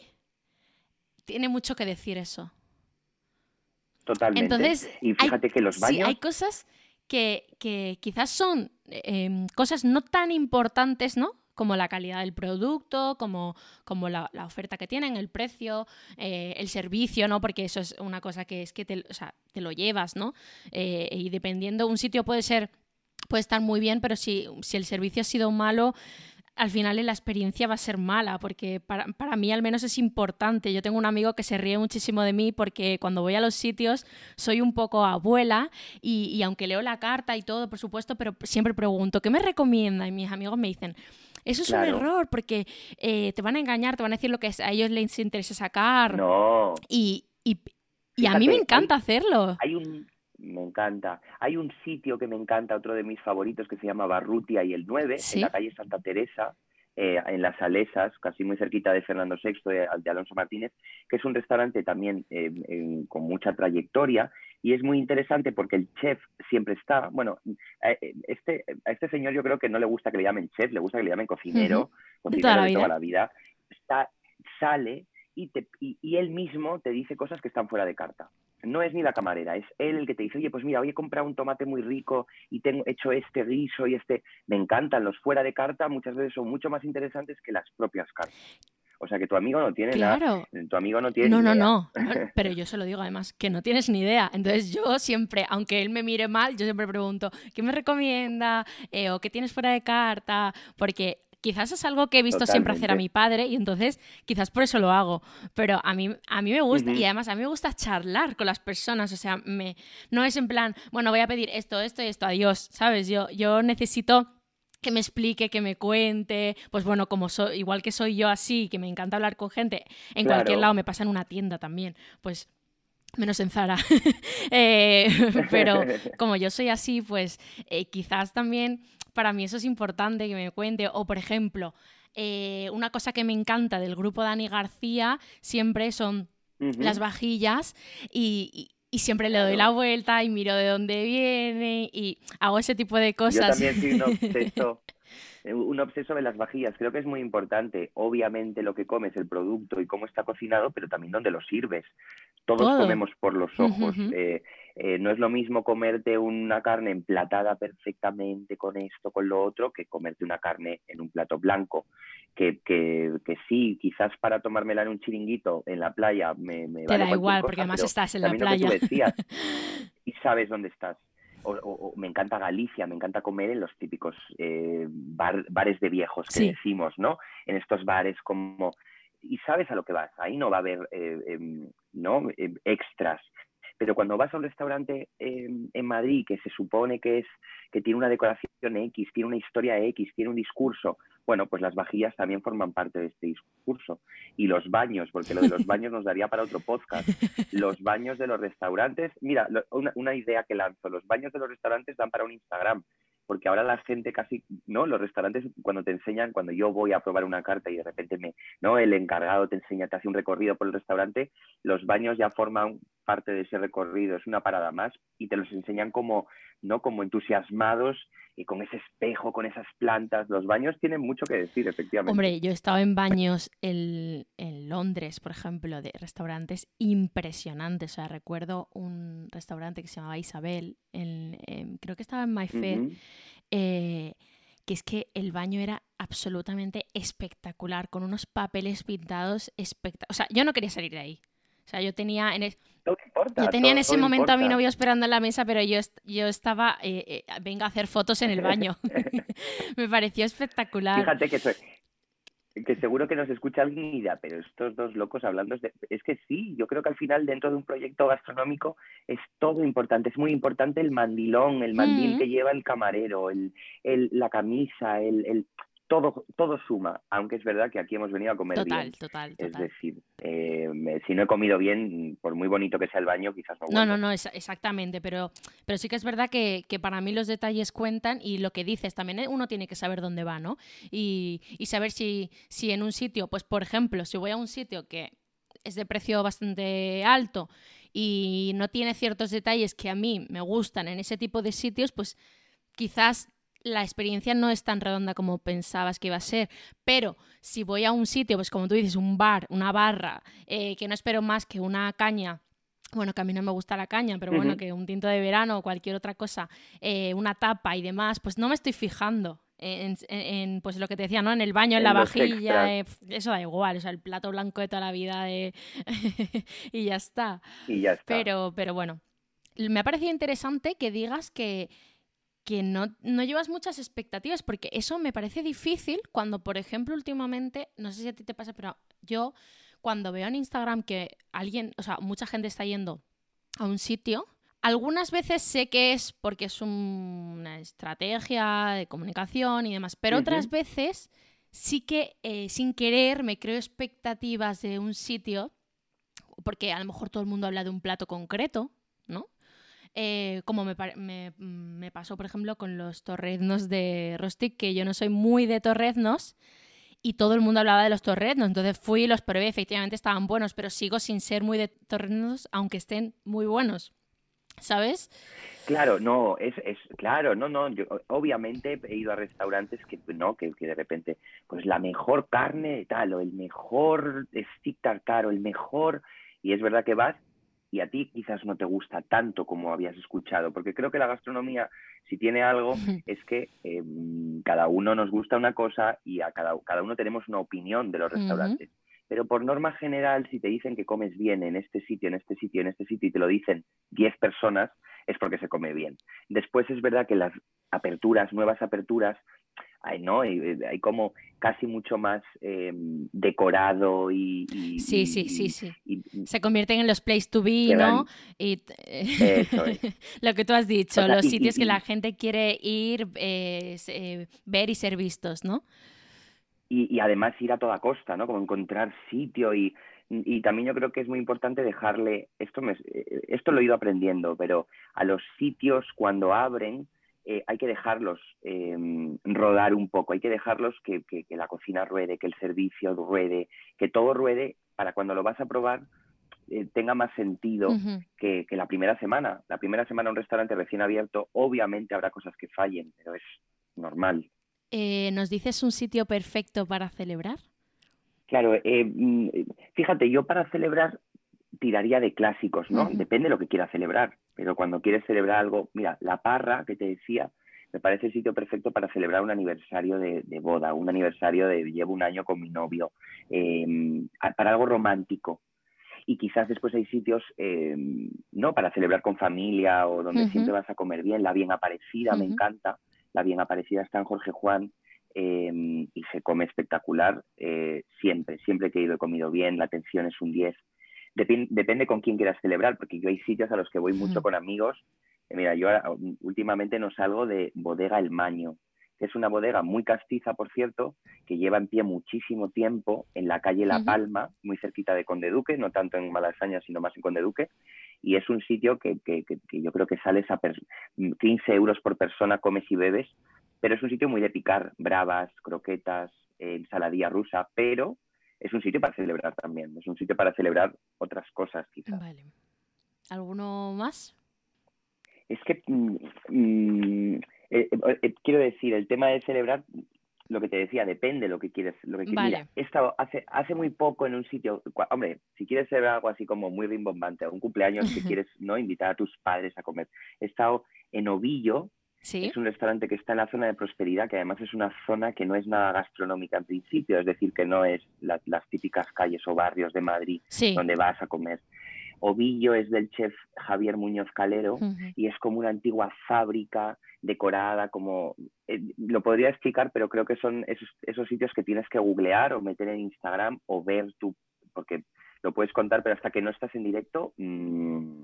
tiene mucho que decir eso. Totalmente. Entonces, y fíjate que los baños... hay cosas que, quizás son em, cosas no tan importantes, ¿no? como la calidad del producto, como, como la, oferta que tienen, el precio, eh, el servicio, ¿no? Porque eso es una cosa que es que te, te lo llevas, ¿no? Eh, y dependiendo, un sitio puede ser, puede estar muy bien, pero si, si el servicio ha sido malo, al final la experiencia va a ser mala, porque para, mí al menos es importante. Yo tengo un amigo que se ríe muchísimo de mí porque cuando voy a los sitios soy un poco abuela y, aunque leo la carta y todo, por supuesto, pero siempre pregunto, ¿qué me recomienda? Y mis amigos me dicen, eso es un error porque eh, te van a engañar, te van a decir lo que a ellos les interesa sacar. No. Y, y, a mí me encanta hacerlo. Hay un, me encanta. Hay un sitio que me encanta, otro de mis favoritos, que se llama Barrutia y el 9, en la calle Santa Teresa, eh, en las Salesas, casi muy cerquita de Fernando VI, de, de Alonso Martínez, que es un restaurante también eh, con mucha trayectoria y es muy interesante porque el chef siempre está, bueno, este, a este señor yo creo que no le gusta que le llamen chef, le gusta que le llamen cocinero, cocinero de toda la vida, está, sale y, te, y él mismo te dice cosas que están fuera de carta no es ni la camarera, es él el que te dice, oye, pues mira, hoy he comprado un tomate muy rico y tengo hecho este guiso y este. Me encantan los fuera de carta, muchas veces son mucho más interesantes que las propias cartas. O sea que tu amigo no tiene claro. tu amigo no tiene no, no, no, [laughs] no, pero yo se lo digo además, que no tienes ni idea. Entonces yo siempre, aunque él me mire mal, yo siempre pregunto, ¿qué me recomienda? Eh, ¿O qué tienes fuera de carta? Porque quizás es algo que he visto siempre hacer a mi padre y entonces quizás por eso lo hago. Pero a mí, a mí me gusta y además a mí me gusta charlar con las personas. O sea, me, no es en plan, bueno, voy a pedir esto, esto y esto, adiós, ¿sabes? Yo, yo necesito que me explique, que me cuente, pues bueno, como soy, igual que soy yo así, que me encanta hablar con gente, en cualquier lado me pasa en una tienda también, pues menos en Zara. [laughs] Eh, pero [laughs] como yo soy así, pues eh, quizás también para mí eso es importante que me cuente. O por ejemplo, eh, una cosa que me encanta del grupo Dani García siempre son las vajillas y, siempre le doy la vuelta y miro de dónde viene y hago ese tipo de cosas. Yo también soy un [laughs] obseso eh, un obseso de las vajillas. Creo que es muy importante, obviamente, lo que comes, el producto y cómo está cocinado, pero también dónde lo sirves. Todos comemos por los ojos. Eh, eh, no es lo mismo comerte una carne emplatada perfectamente con esto, con lo otro, que comerte una carne en un plato blanco. Que, que, que sí, quizás para tomármela en un chiringuito en la playa me, me Te da igual, porque además estás en la playa. [laughs] y sabes dónde estás o, me encanta Galicia, me encanta comer en los típicos eh, bares de viejos que decimos, ¿no? En estos bares como... Y sabes a lo que vas, ahí no va a haber eh, em, ¿no? Em, extras, pero cuando vas a un restaurante en Madrid que se supone que es que tiene una decoración X, tiene una historia X, tiene un discurso, bueno, pues las vajillas también forman parte de este discurso. Y los baños, porque lo de los baños nos daría para otro podcast. Los baños de los restaurantes, mira, una, una idea que lanzo, los baños de los restaurantes dan para un Instagram porque ahora la gente casi, ¿no? Los restaurantes cuando te enseñan, cuando yo voy a probar una carta y de repente me, ¿no? El encargado te enseña, te hace un recorrido por el restaurante, los baños ya forman parte de ese recorrido, es una parada más y te los enseñan como, ¿no? Como entusiasmados y con ese espejo, con esas plantas. Los baños tienen mucho que decir, efectivamente. Hombre, yo he estado en baños en, Londres, por ejemplo, de restaurantes impresionantes. O sea, recuerdo un restaurante que se llamaba Isabel, creo que estaba en Mayfair, eh, que es que el baño era absolutamente espectacular, con unos papeles pintados espectaculares. O sea, yo no quería salir de ahí. O sea, yo tenía en, yo tenía en ese momento a mi novio esperando en la mesa, pero yo, yo estaba, eh, eh, venga a hacer fotos en el baño. [laughs] [laughs] Me pareció espectacular. Fíjate que, que seguro que nos escucha alguien y dirá, pero estos dos locos hablando, de... es que sí, yo creo que al final dentro de un proyecto gastronómico es todo importante, es muy importante el mandilón, el mandil mm. que lleva el camarero, el, el la camisa, el, el todo, todo suma, aunque es verdad que aquí hemos venido a comer total, bien. Total, total. Es decir, eh, si no he comido bien, por muy bonito que sea el baño, quizás no. No, no, no, exactamente, pero, pero sí que es verdad que, para mí los detalles cuentan y lo que dices también, ¿eh? uno tiene que saber dónde va, ¿no? Y, y saber si, si en un sitio, pues por ejemplo, si voy a un sitio que es de precio bastante alto y no tiene ciertos detalles que a mí me gustan en ese tipo de sitios, pues quizás la experiencia no es tan redonda como pensabas que iba a ser. Pero si voy a un sitio, pues como tú dices, un bar, una barra, eh, que no espero más que una caña bueno, que a mí no me gusta la caña, pero bueno, que un tinto de verano o cualquier otra cosa, eh, una tapa y demás, pues no me estoy fijando en, pues lo que te decía, ¿no? En el baño, en, la vajilla, eh, eso da igual, o sea, el plato blanco de toda la vida [laughs] y ya está. Y ya está. Pero, pero bueno, me ha parecido interesante que digas que que no, no, llevas muchas expectativas, porque eso me parece difícil cuando, por ejemplo, últimamente, no sé si a ti te pasa, pero yo cuando veo en Instagram que alguien, o sea, mucha gente está yendo a un sitio, algunas veces sé que es porque es una estrategia de comunicación y demás, pero otras veces sí que eh, sin querer me creo expectativas de un sitio, porque a lo mejor todo el mundo habla de un plato concreto, ¿no? Eh, como me, me, pasó, por ejemplo, con los torreznos de Rostic, que yo no soy muy de torreznos y todo el mundo hablaba de los torreznos. Entonces fui y los probé, efectivamente estaban buenos, pero sigo sin ser muy de torreznos, aunque estén muy buenos. ¿Sabes? Claro, no, es, es claro, no, no, obviamente he ido a restaurantes que no, que, que de repente, pues la mejor carne tal, o el mejor stick tartar, o el mejor, y es verdad que vas y a ti quizás no te gusta tanto como habías escuchado, porque creo que la gastronomía, si tiene algo, es que em, cada uno nos gusta una cosa y a cada, cada uno tenemos una opinión de los restaurantes. Pero por norma general, si te dicen que comes bien en este sitio, en este sitio, en este sitio, y te lo dicen 10 personas, es porque se come bien. Después es verdad que las aperturas, nuevas aperturas, hay, ¿no? hay, como casi mucho más em, decorado y, Sí, sí, sí, sí. Se convierten en los place to be, ¿no? Y [laughs] lo que tú has dicho, los sitios que la gente quiere ir, eh, ver y ser vistos, ¿no? Y, además ir a toda costa, ¿no? Como encontrar sitio y y también yo creo que es muy importante dejarle, esto, me, esto lo he ido aprendiendo, pero a los sitios cuando abren eh, hay que dejarlos em, rodar un poco, hay que dejarlos que, la cocina ruede, que el servicio ruede, que todo ruede para cuando lo vas a probar eh, tenga más sentido que, la primera semana. La primera semana un restaurante recién abierto, obviamente habrá cosas que fallen, pero es normal. Eh, ¿Nos dices un sitio perfecto para celebrar? Claro, mm, fíjate, yo para celebrar tiraría de clásicos, ¿no? Depende de lo que quieras celebrar, pero cuando quieres celebrar algo, mira, la parra que te decía, me parece el sitio perfecto para celebrar un aniversario de, boda, un aniversario de llevo un año con mi novio, em, para algo romántico. Y quizás después hay sitios, em, no, para celebrar con familia o donde siempre vas a comer bien, la bien aparecida, me encanta, la bien aparecida está en Jorge Juan, em, y se come espectacular eh, siempre, siempre que he ido he comido bien, la atención es un 10 depende con quién quieras celebrar, porque yo hay sitios a los que voy mucho con amigos. mira, yo últimamente no salgo de Bodega El Maño, que es una bodega muy castiza, por cierto, que lleva en pie muchísimo tiempo en la calle La Palma, muy cerquita de Conde Duque, no tanto en Malasaña, sino más en Conde Duque. Y es un sitio que, que, que, yo creo que sales a 15 euros por persona, comes y bebes, pero es un sitio muy de picar, bravas, croquetas, eh, ensaladilla rusa, pero es un sitio para celebrar también, es un sitio para celebrar otras cosas quizás. Vale. ¿Alguno más? Es que mm, mm, eh, eh, eh, quiero decir, el tema de celebrar, lo que te decía, depende lo que quieres. Lo que Mira, he estado hace, hace muy poco en un sitio, hombre, si quieres celebrar algo así como muy rimbombante, un cumpleaños que [laughs] quieres no invitar a tus padres a comer, he estado en Ovillo, es un restaurante que está en la zona de prosperidad, que además es una zona que no es nada gastronómica en principio, es decir, que no es las típicas calles o barrios de Madrid donde vas a comer. Ovillo es del chef Javier Muñoz Calero y es como una antigua fábrica decorada, como eh, lo podría explicar, pero creo que son esos, sitios que tienes que googlear o meter en Instagram o ver tú, porque lo puedes contar, pero hasta que no estás en directo mm,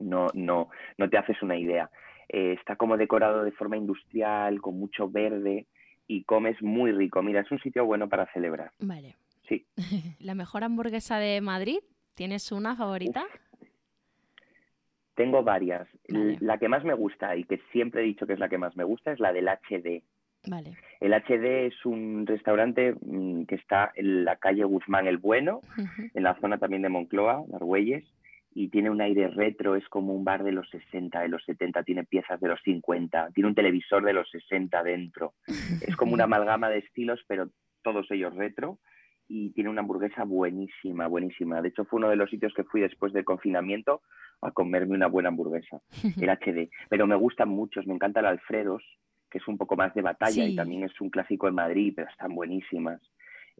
no, no, no te haces una idea. Eh, está como decorado de forma industrial, con mucho verde y comes muy rico. Mira, es un sitio bueno para celebrar. Vale. Sí. [laughs] ¿La mejor hamburguesa de Madrid? ¿Tienes una favorita? Tengo varias. La que más me gusta y que siempre he dicho que es la que más me gusta es la del HD. Vale. El HD es un restaurante mm, que está en la calle Guzmán el Bueno, en la zona también de Moncloa, Argüelles, y tiene un aire retro, es como un bar de los 60, de los 70, tiene piezas de los 50, tiene un televisor de los 60 dentro. [laughs] Es como una amalgama de estilos, pero todos ellos retro y tiene una hamburguesa buenísima, buenísima. De hecho, fue uno de los sitios que fui después del confinamiento a comerme una buena hamburguesa, [laughs] el HD. Pero me gustan muchos, me encanta el Alfredos, que es un poco más de batalla y también es un clásico en Madrid, pero están buenísimas.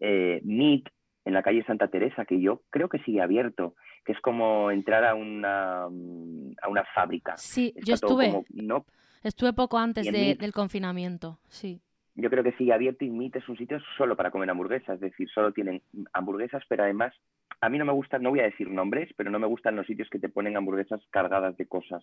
Eh, Meat, en la calle Santa Teresa, que yo creo que sigue abierto que es como entrar a una, a una fábrica. Sí, yo estuve. ¿no? Estuve poco antes del confinamiento, sí. Yo creo que sigue abierto y Meat es un sitio solo para comer hamburguesas, es decir, solo tienen hamburguesas, pero además a mí no me gustan, no voy a decir nombres, pero no me gustan los sitios que te ponen hamburguesas cargadas de cosas.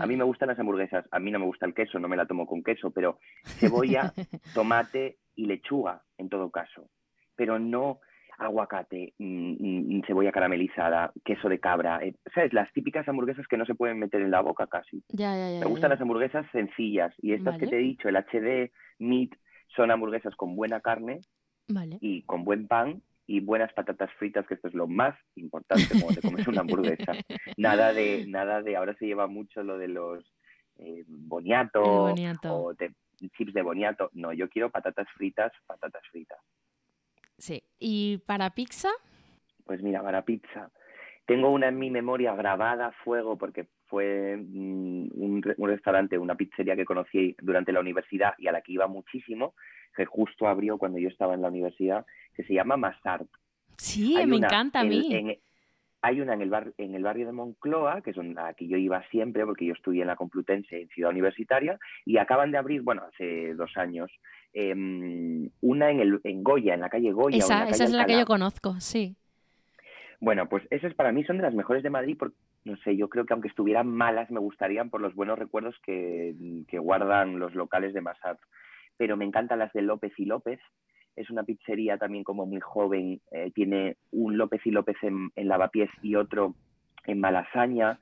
A mí me gustan las hamburguesas, a mí no me gusta el queso, no me la tomo con queso, pero cebolla, [laughs] tomate y lechuga en todo caso. Pero no aguacate, mm, mm, cebolla caramelizada, queso de cabra, eh, ¿sabes? Las típicas hamburguesas que no se pueden meter en la boca casi. Me gustan las hamburguesas sencillas y estas que te he dicho, el HD, meat, son hamburguesas con buena carne y con buen pan y buenas patatas fritas, que esto es lo más importante cuando te comes una hamburguesa. [laughs] nada de, nada de, ahora se lleva mucho lo de los eh, boniato, o chips de boniato. No, yo quiero patatas fritas, patatas fritas. Sí. ¿Y para pizza? Pues mira, para pizza. Tengo una en mi memoria grabada a fuego porque fue mm, un, restaurante, una pizzería que conocí durante la universidad y a la que iba muchísimo, que justo abrió cuando yo estaba en la universidad, que se llama Masart. Sí, me encanta a mí. Hay una en el, bar, en el barrio de Moncloa, que es la que yo iba siempre porque yo estudié en la Complutense en Ciudad Universitaria, y acaban de abrir, bueno, hace dos años, Em, una en, el, en Goya, en la calle Goya. Esa, esa es la que yo conozco, sí. Bueno, pues esas para mí son de las mejores de Madrid, porque, no sé, yo creo que aunque estuvieran malas, me gustarían por los buenos recuerdos que, guardan los locales de Massad. Pero me encantan las de López y López, es una pizzería también como muy joven, eh, tiene un López y López en, en Lavapiés y otro en Malasaña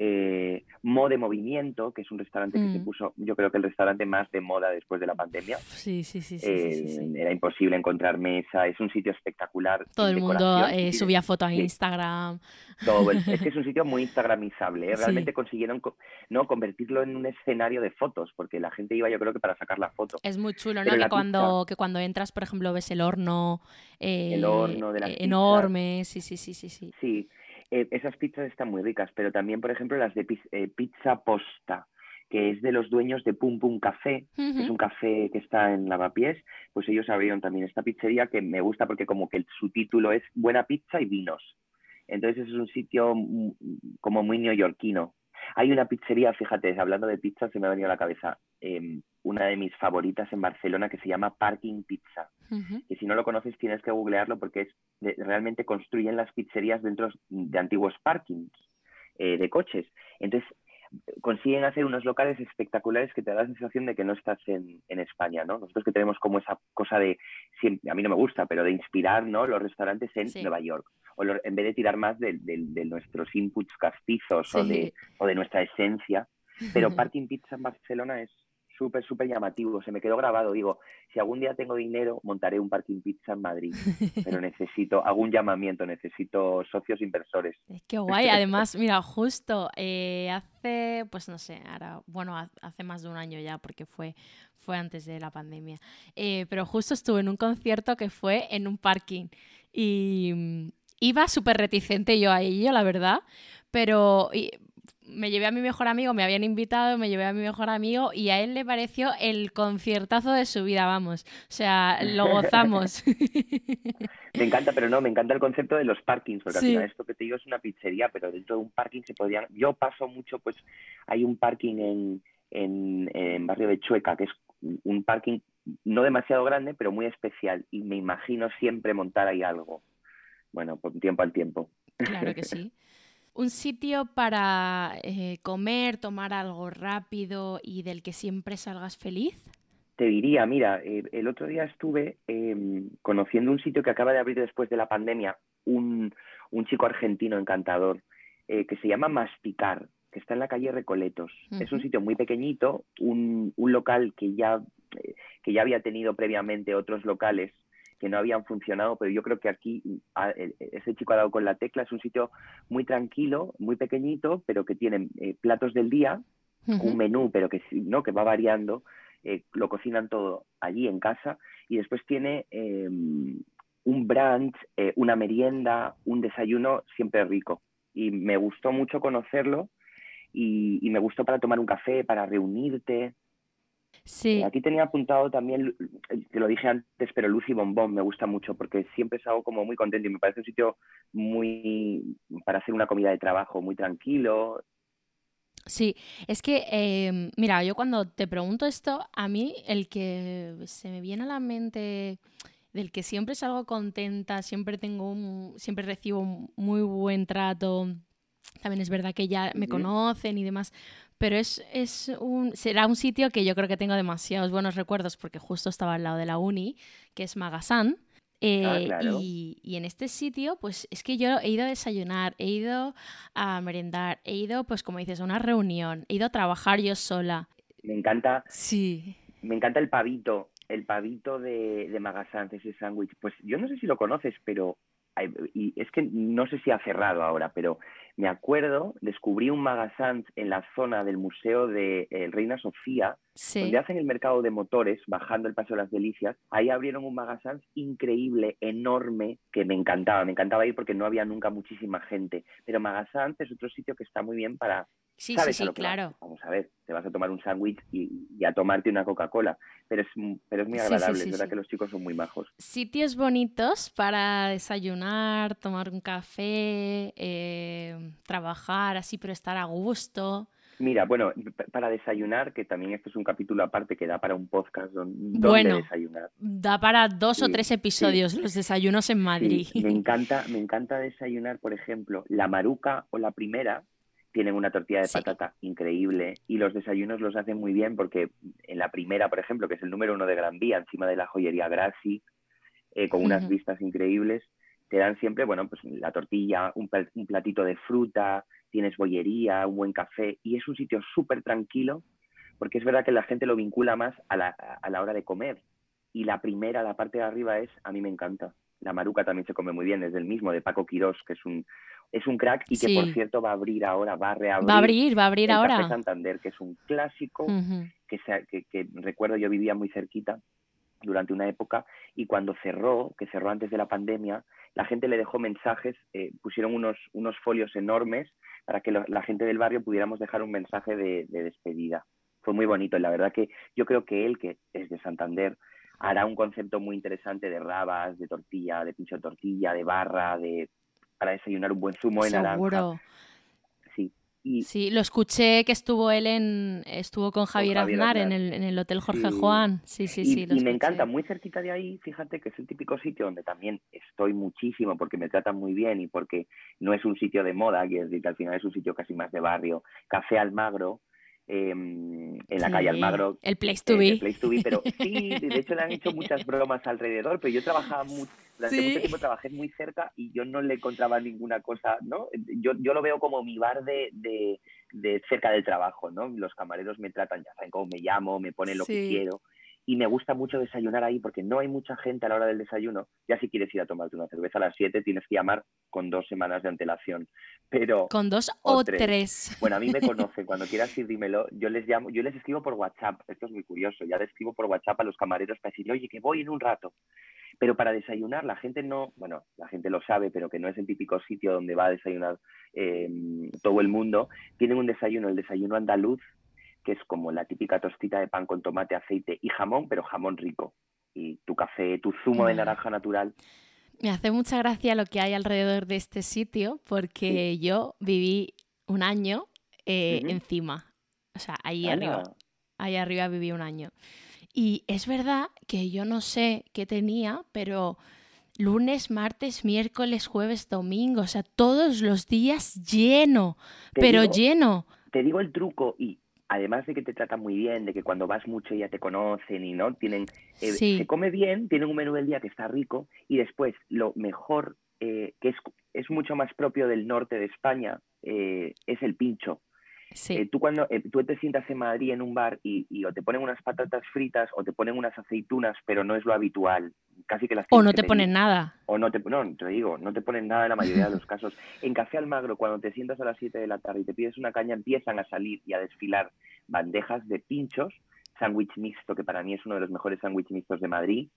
eh, Mode Movimiento, que es un restaurante que se Mm. puso, yo creo que el restaurante más de moda después de la pandemia. Sí, sí, sí, Eh, sí, sí. Era imposible encontrar mesa, es un sitio espectacular. Todo el mundo eh, subía fotos a Instagram. todo el- es que es un [laughs] sitio muy instagramizable. ¿eh? Realmente consiguieron co- no convertirlo en un escenario de fotos, porque la gente iba, yo creo que para sacar la foto. Es muy chulo, ¿no? Pero Que la cuando, que cuando entras, por ejemplo, ves el horno, eh, horno de pizzas. enorme. Sí, sí, sí, sí, sí. Sí, eh, esas pizzas están muy ricas, pero también, por ejemplo, las de piz- eh, Pizza Posta, que es de los dueños de Pum Pum Café, que es un café que está en Lavapiés, pues ellos abrieron también esta pizzería que me gusta porque como que su título es Buena Pizza y Vinos. Entonces es un sitio como muy neoyorquino. Hay una pizzería, fíjate, hablando de pizza, se me ha venido a la cabeza, em, una de mis favoritas en Barcelona que se llama Parking Pizza que si no lo conoces tienes que googlearlo porque es de- realmente construyen las pizzerías dentro de antiguos parkings eh, de coches. Entonces consiguen hacer unos locales espectaculares que te da la sensación de que no estás en, en España, ¿no? Nosotros que tenemos como esa cosa de, siempre- a mí no me gusta, pero de inspirar, ¿no? Los restaurantes en Sí. Nueva York. O lo- en vez de tirar más de, de- de nuestros inputs castizos o, de, o de nuestra esencia. Pero [laughs] Parking Pizza en Barcelona es súper, súper llamativo. Se me quedó grabado. Digo, si algún día tengo dinero, montaré un Parking Pizza en Madrid. [laughs] Pero necesito, hago un llamamiento, necesito socios inversores. Es que guay. [laughs] Además, mira, justo eh, hace, pues no sé, ahora, bueno, ha- hace más de un año ya, porque fue, fue antes de la pandemia. Eh, pero justo estuve en un concierto que fue en un parking. Y mm, iba súper reticente yo a ello, la verdad. Pero y- me llevé a mi mejor amigo, me habían invitado, me llevé a mi mejor amigo y a él le pareció el conciertazo de su vida, vamos. O sea, lo [laughs] gozamos. Me encanta, pero no, me encanta el concepto de los parkings, porque Sí. al final esto que te digo es una pizzería, pero dentro de un parking se podrían... Yo paso mucho, pues hay un parking en, en, en barrio de Chueca, que es un parking no demasiado grande, pero muy especial, y me imagino siempre montar ahí algo. Bueno, por tiempo al tiempo. Claro que [laughs] sí. Un sitio para eh, comer, tomar algo rápido y del que siempre salgas feliz. Te diría, mira, eh, el otro día estuve eh, conociendo un sitio que acaba de abrir después de la pandemia, un, un chico argentino encantador, eh, que se llama Masticar, que está en la calle Recoletos. Es un sitio muy pequeñito, un, un local que ya, eh, que ya había tenido previamente otros locales que no habían funcionado, pero yo creo que aquí ah, eh, ese chico ha dado con la tecla, es un sitio muy tranquilo, muy pequeñito, pero que tiene eh, platos del día, un menú, pero que no, que va variando, eh, lo cocinan todo allí en casa y después tiene eh, un brunch, eh, una merienda, un desayuno siempre rico. Y me gustó mucho conocerlo y, y me gustó para tomar un café, para reunirte. Sí, Eh, Aquí tenía apuntado también, te lo dije antes, pero Lucy Bombón me gusta mucho porque siempre salgo como muy contento y me parece un sitio muy para hacer una comida de trabajo, muy tranquilo. sí. Es que, eh, mira, yo cuando te pregunto esto, a mí el que se me viene a la mente, del que siempre salgo contenta, siempre tengo un, siempre recibo un muy buen trato. También es verdad que ya me conocen y demás, pero es, es un, será un sitio que yo creo que tengo demasiados buenos recuerdos porque justo estaba al lado de la uni, que es Magasan. Eh, Ah, claro. y, y en este sitio, pues es que yo he ido a desayunar, he ido a merendar, he ido, pues como dices, a una reunión, he ido a trabajar yo sola. Me encanta Sí. Me encanta el pavito, el pavito de, de Magasanz, ese sándwich. Pues yo no sé si lo conoces, pero y es que no sé si ha cerrado ahora, pero me acuerdo, descubrí un Magasanz en la zona del Museo de eh, Reina Sofía, Sí. donde hacen el mercado de motores, bajando el Paso de las Delicias. Ahí abrieron un Magasanz increíble, enorme, que me encantaba. Me encantaba ir porque no había nunca muchísima gente. Pero Magasanz es otro sitio que está muy bien para Sí, sí, sabes sí, vas. claro. Vamos a ver, te vas a tomar un sándwich y, y a tomarte una Coca-Cola, pero es, pero es muy Sí, sí, agradable, sí, es verdad que los chicos son muy majos. Sitios bonitos para desayunar, tomar un café, eh, trabajar así, pero estar a gusto. Mira, bueno, para desayunar, que también esto es un capítulo aparte que da para un podcast don- donde Bueno, desayunar. Da para dos o tres sí. episodios los desayunos en Madrid. Sí, me [laughs] encanta, me encanta desayunar, por ejemplo, la maruca o la primera tienen una tortilla de Sí. patata increíble y los desayunos los hacen muy bien porque en la primera, por ejemplo, que es el número uno de Gran Vía, encima de la joyería Grassi, eh, con unas vistas increíbles, te dan siempre, bueno, pues la tortilla, un, platito de fruta, tienes bollería, un buen café, y es un sitio súper tranquilo, porque es verdad que la gente lo vincula más a la, a la hora de comer. Y la primera, la parte de arriba es, a mí me encanta. La maruca también se come muy bien, es del mismo, de Paco Quirós, que es un, es un crack y que, por cierto, va a abrir ahora, va a reabrir. Va a abrir, va a abrir ahora. Café Santander, que es un clásico, que, que, que recuerdo yo vivía muy cerquita durante una época y cuando cerró, que cerró antes de la pandemia, la gente le dejó mensajes, eh, pusieron unos, unos folios enormes para que la gente del barrio pudiéramos dejar un mensaje de, de, despedida. Fue muy bonito y la verdad que yo creo que él, que es de Santander, hará un concepto muy interesante de rabas, de tortilla, de pincho de tortilla, de barra, de para desayunar un buen zumo de naranja. Sí. Y... Sí, lo escuché que estuvo él en estuvo con Javier, Aznar, En, el, en el Hotel Jorge Juan. Sí, sí, sí. Y, me encanta, muy cerquita de ahí, fíjate que es el típico sitio donde también estoy muchísimo porque me tratan muy bien y porque no es un sitio de moda, que es decir, que al final es un sitio casi más de barrio. Café Almagro, Em, en la calle Almagro. El Place to Be. place to be, pero [laughs] sí, de hecho le han hecho muchas bromas alrededor, pero yo trabajaba mucho, durante mucho tiempo trabajé muy cerca y yo no le encontraba ninguna cosa, ¿no? Yo, yo lo veo como mi bar de, de, de cerca del trabajo, ¿no? Los camareros me tratan, ya saben cómo me llamo, me ponen lo que quiero y me gusta mucho desayunar ahí porque no hay mucha gente a la hora del desayuno. Ya si quieres ir a tomarte una cerveza a las 7 tienes que llamar con dos semanas de antelación. Pero con dos o, tres. Bueno, a mí me [laughs] conocen, cuando quieras ir dímelo, yo les llamo, yo les escribo por WhatsApp, esto es muy curioso, ya les escribo por WhatsApp a los camareros para decirle, "Oye, que voy en un rato." Pero para desayunar la gente no, bueno, la gente lo sabe, pero que no es el típico sitio donde va a desayunar eh, todo el mundo. Tienen un desayuno, el desayuno andaluz, que es como la típica tostita de pan con tomate, aceite y jamón, pero jamón rico. Y tu café, tu zumo de naranja natural. Me hace mucha gracia lo que hay alrededor de este sitio, porque yo viví un año eh, encima. O sea, ahí arriba. Ahí arriba viví un año. Y es verdad que yo no sé qué tenía, pero lunes, martes, miércoles, jueves, domingo, o sea, todos los días lleno, pero lleno. Te digo el truco y además de que te tratan muy bien, de que cuando vas mucho ya te conocen y no tienen, eh, se come bien, tienen un menú del día que está rico y después lo mejor eh, que es, es mucho más propio del norte de España eh, es el pincho. Eh, tú cuando tú te sientas en Madrid en un bar y, o te ponen unas patatas fritas o te ponen unas aceitunas, pero no es lo habitual. Casi que las o no te ponen nada. O no te, no, te digo, no te ponen nada en la mayoría de los [laughs] casos. En Café Almagro, cuando te sientas a las 7 de la tarde y te pides una caña, empiezan a salir y a desfilar bandejas de pinchos, sándwich mixto, que para mí es uno de los mejores sándwich mixtos de Madrid,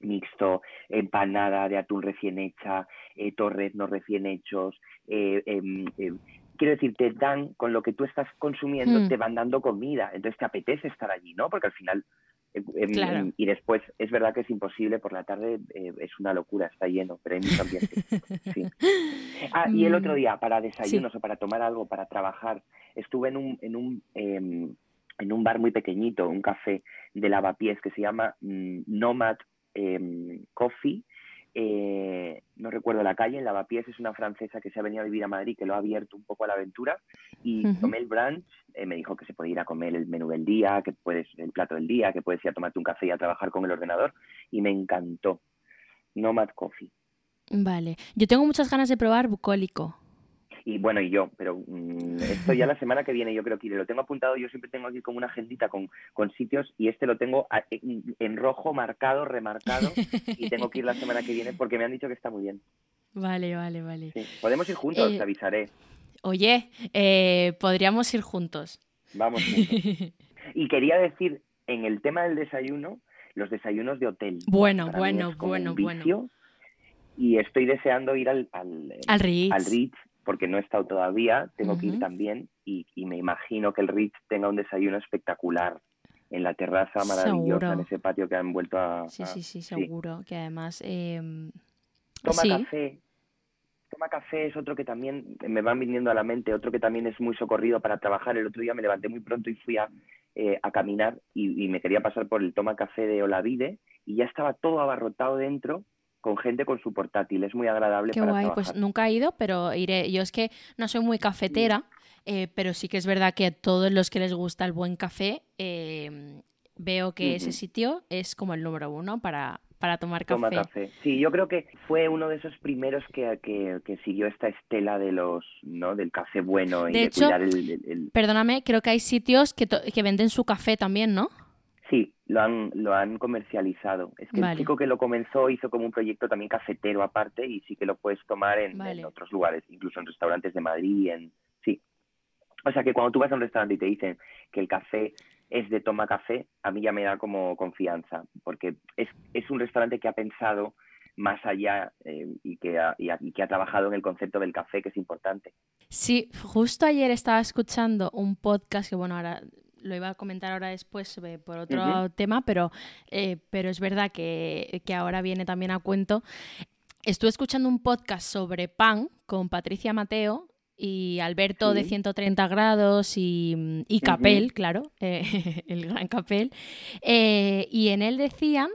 mixto, empanada de atún recién hecha, eh, torreznos recién hechos, eh, em, em, quiero decir, te dan con lo que tú estás consumiendo, hmm. te van dando comida, entonces te apetece estar allí, ¿no? Porque al final, eh, em, em, y después es verdad que es imposible, por la tarde eh, es una locura, está lleno, pero hay mucho ambiente. [laughs] sí. Ah, y el otro mm, día, para desayunos o para tomar algo, para trabajar, estuve en un, en un, em, en un bar muy pequeñito, un café de lavapiés que se llama mm, Nomad Coffee, eh, no recuerdo la calle, en Lavapiés es una francesa que se ha venido a vivir a Madrid, que lo ha abierto un poco a la aventura, y tomé el brunch, eh, me dijo que se podía ir a comer el menú del día, que puedes, el plato del día, que puedes ir a tomarte un café y a trabajar con el ordenador, y me encantó. Nomad Coffee. Vale, yo tengo muchas ganas de probar bucólico y bueno, y yo, pero mm, esto ya la [laughs] semana que viene yo creo que iré. Lo tengo apuntado, yo siempre tengo aquí como una agendita con, con sitios y este lo tengo en, rojo marcado, remarcado y tengo que ir la semana que viene porque me han dicho que está muy bien. Vale, vale, vale. Podemos ir juntos, eh, te avisaré. Oye, eh, podríamos ir juntos. Vamos. [laughs] y quería decir, en el tema del desayuno, los desayunos de hotel. Bueno, bueno, bueno, bueno. Y estoy deseando ir al, al, al Ritz. Al Ritz porque no he estado todavía, tengo que ir también y, me imagino que el Ritz tenga un desayuno espectacular en la terraza maravillosa, en ese patio que han vuelto a... Sí, sí, sí, seguro, que además... Em, Toma café. Toma café es otro que también me van viniendo a la mente, otro que también es muy socorrido para trabajar. El otro día me levanté muy pronto y fui a, eh, a caminar y, y, me quería pasar por el Toma Café de Olavide y ya estaba todo abarrotado dentro con gente con su portátil. Es muy agradable. Qué guay, pues nunca he ido, pero iré. Yo es que no soy muy cafetera, eh, pero sí que es verdad que a todos los que les gusta el buen café, eh, veo que ese sitio es como el número uno para, para tomar café. Toma café. Sí, yo creo que fue uno de esos primeros que, que, que siguió esta estela de los, ¿no? Del café bueno y De de, hecho, cuidar el, el- el- Perdóname, creo que hay sitios que, to- que venden su café también, ¿no? Sí, lo han, lo han comercializado. Es que Vale. el chico que lo comenzó hizo como un proyecto también cafetero aparte y sí que lo puedes tomar en, otros lugares, incluso en restaurantes de Madrid, en sí. O sea que cuando tú vas a un restaurante y te dicen que el café es de toma café, a mí ya me da como confianza, porque es, es un restaurante que ha pensado más allá eh, y, que ha, y, ha, y que ha trabajado en el concepto del café, que es importante. Sí, justo ayer estaba escuchando un podcast que, bueno, ahora lo iba a comentar ahora después eh, por otro tema, pero, eh, pero es verdad que, que ahora viene también a cuento. Estuve escuchando un podcast sobre pan con Patricia Mateo y Alberto de Sí. 130 grados y, y Capel, claro, eh, [laughs] el gran Capel. Eh, y en él decían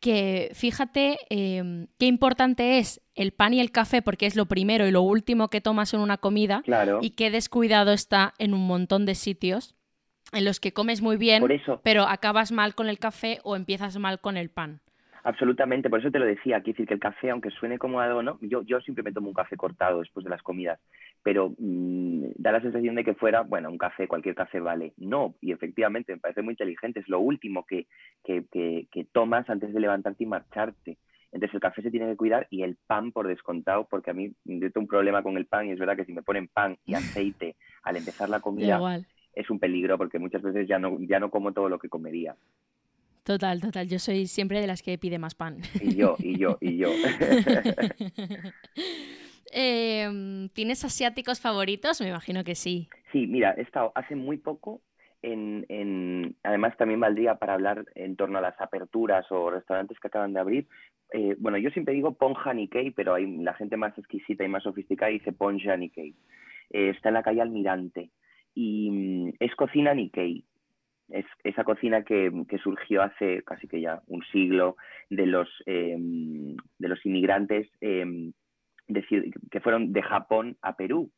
que fíjate eh, qué importante es el pan y el café porque es lo primero y lo último que tomas en una comida Claro. y qué descuidado está en un montón de sitios en los que comes muy bien, Por eso. pero acabas mal con el café o empiezas mal con el pan. Absolutamente, por eso te lo decía, quiero decir que el café, aunque suene como algo, ¿no? Yo, yo siempre me tomo un café cortado después de las comidas, pero mm, da la sensación de que fuera, bueno, un café, cualquier café vale. No, y efectivamente me parece muy inteligente, es lo último que, que, que, que tomas antes de levantarte y marcharte. Entonces el café se tiene que cuidar y el pan por descontado, porque a mí yo tengo un problema con el pan y es verdad que si me ponen pan y [laughs] aceite al empezar la comida Igual. Es un peligro porque muchas veces ya no, ya no como todo lo que comería. Total, total. Yo soy siempre de las que pide más pan. Y yo, y yo, y yo. [laughs] Em, ¿Tienes asiáticos favoritos? Me imagino que sí. Sí, mira, he estado hace muy poco en, en, además también valdría para hablar en torno a las aperturas o restaurantes que acaban de abrir. Eh, bueno, yo siempre digo Ponja Nikkei, pero hay la gente más exquisita y más sofisticada dice Ponja Nikkei. Eh, está en la calle Almirante y mm, es cocina Nikkei. Es esa cocina que, que surgió hace casi que ya un siglo de los, eh, de los inmigrantes eh, de ci- que fueron de Japón a Perú.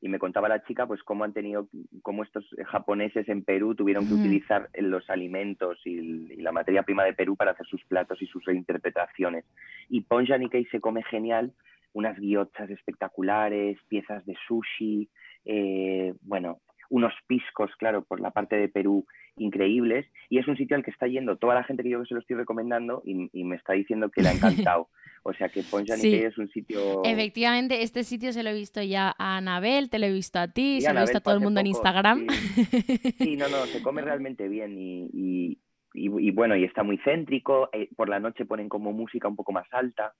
Y me contaba la chica pues cómo han tenido cómo estos japoneses en Perú tuvieron que utilizar los alimentos y, y la materia prima de Perú para hacer sus platos y sus reinterpretaciones. Y Ponja Nikkei se come genial unas guiochas espectaculares piezas de sushi eh, bueno unos piscos claro por la parte de Perú increíbles y es un sitio al que está yendo toda la gente que yo que se lo estoy recomendando y, y me está diciendo que le ha encantado [laughs] o sea que Ponja Sí. Es un sitio Efectivamente, este sitio se lo he visto ya a Anabel, te lo he visto a ti, Sí, se lo he visto a todo el mundo en Instagram. sí. Sí, no, no, se come realmente bien y, y, y- y bueno, y está muy céntrico. eh, por la noche ponen como música un poco más alta.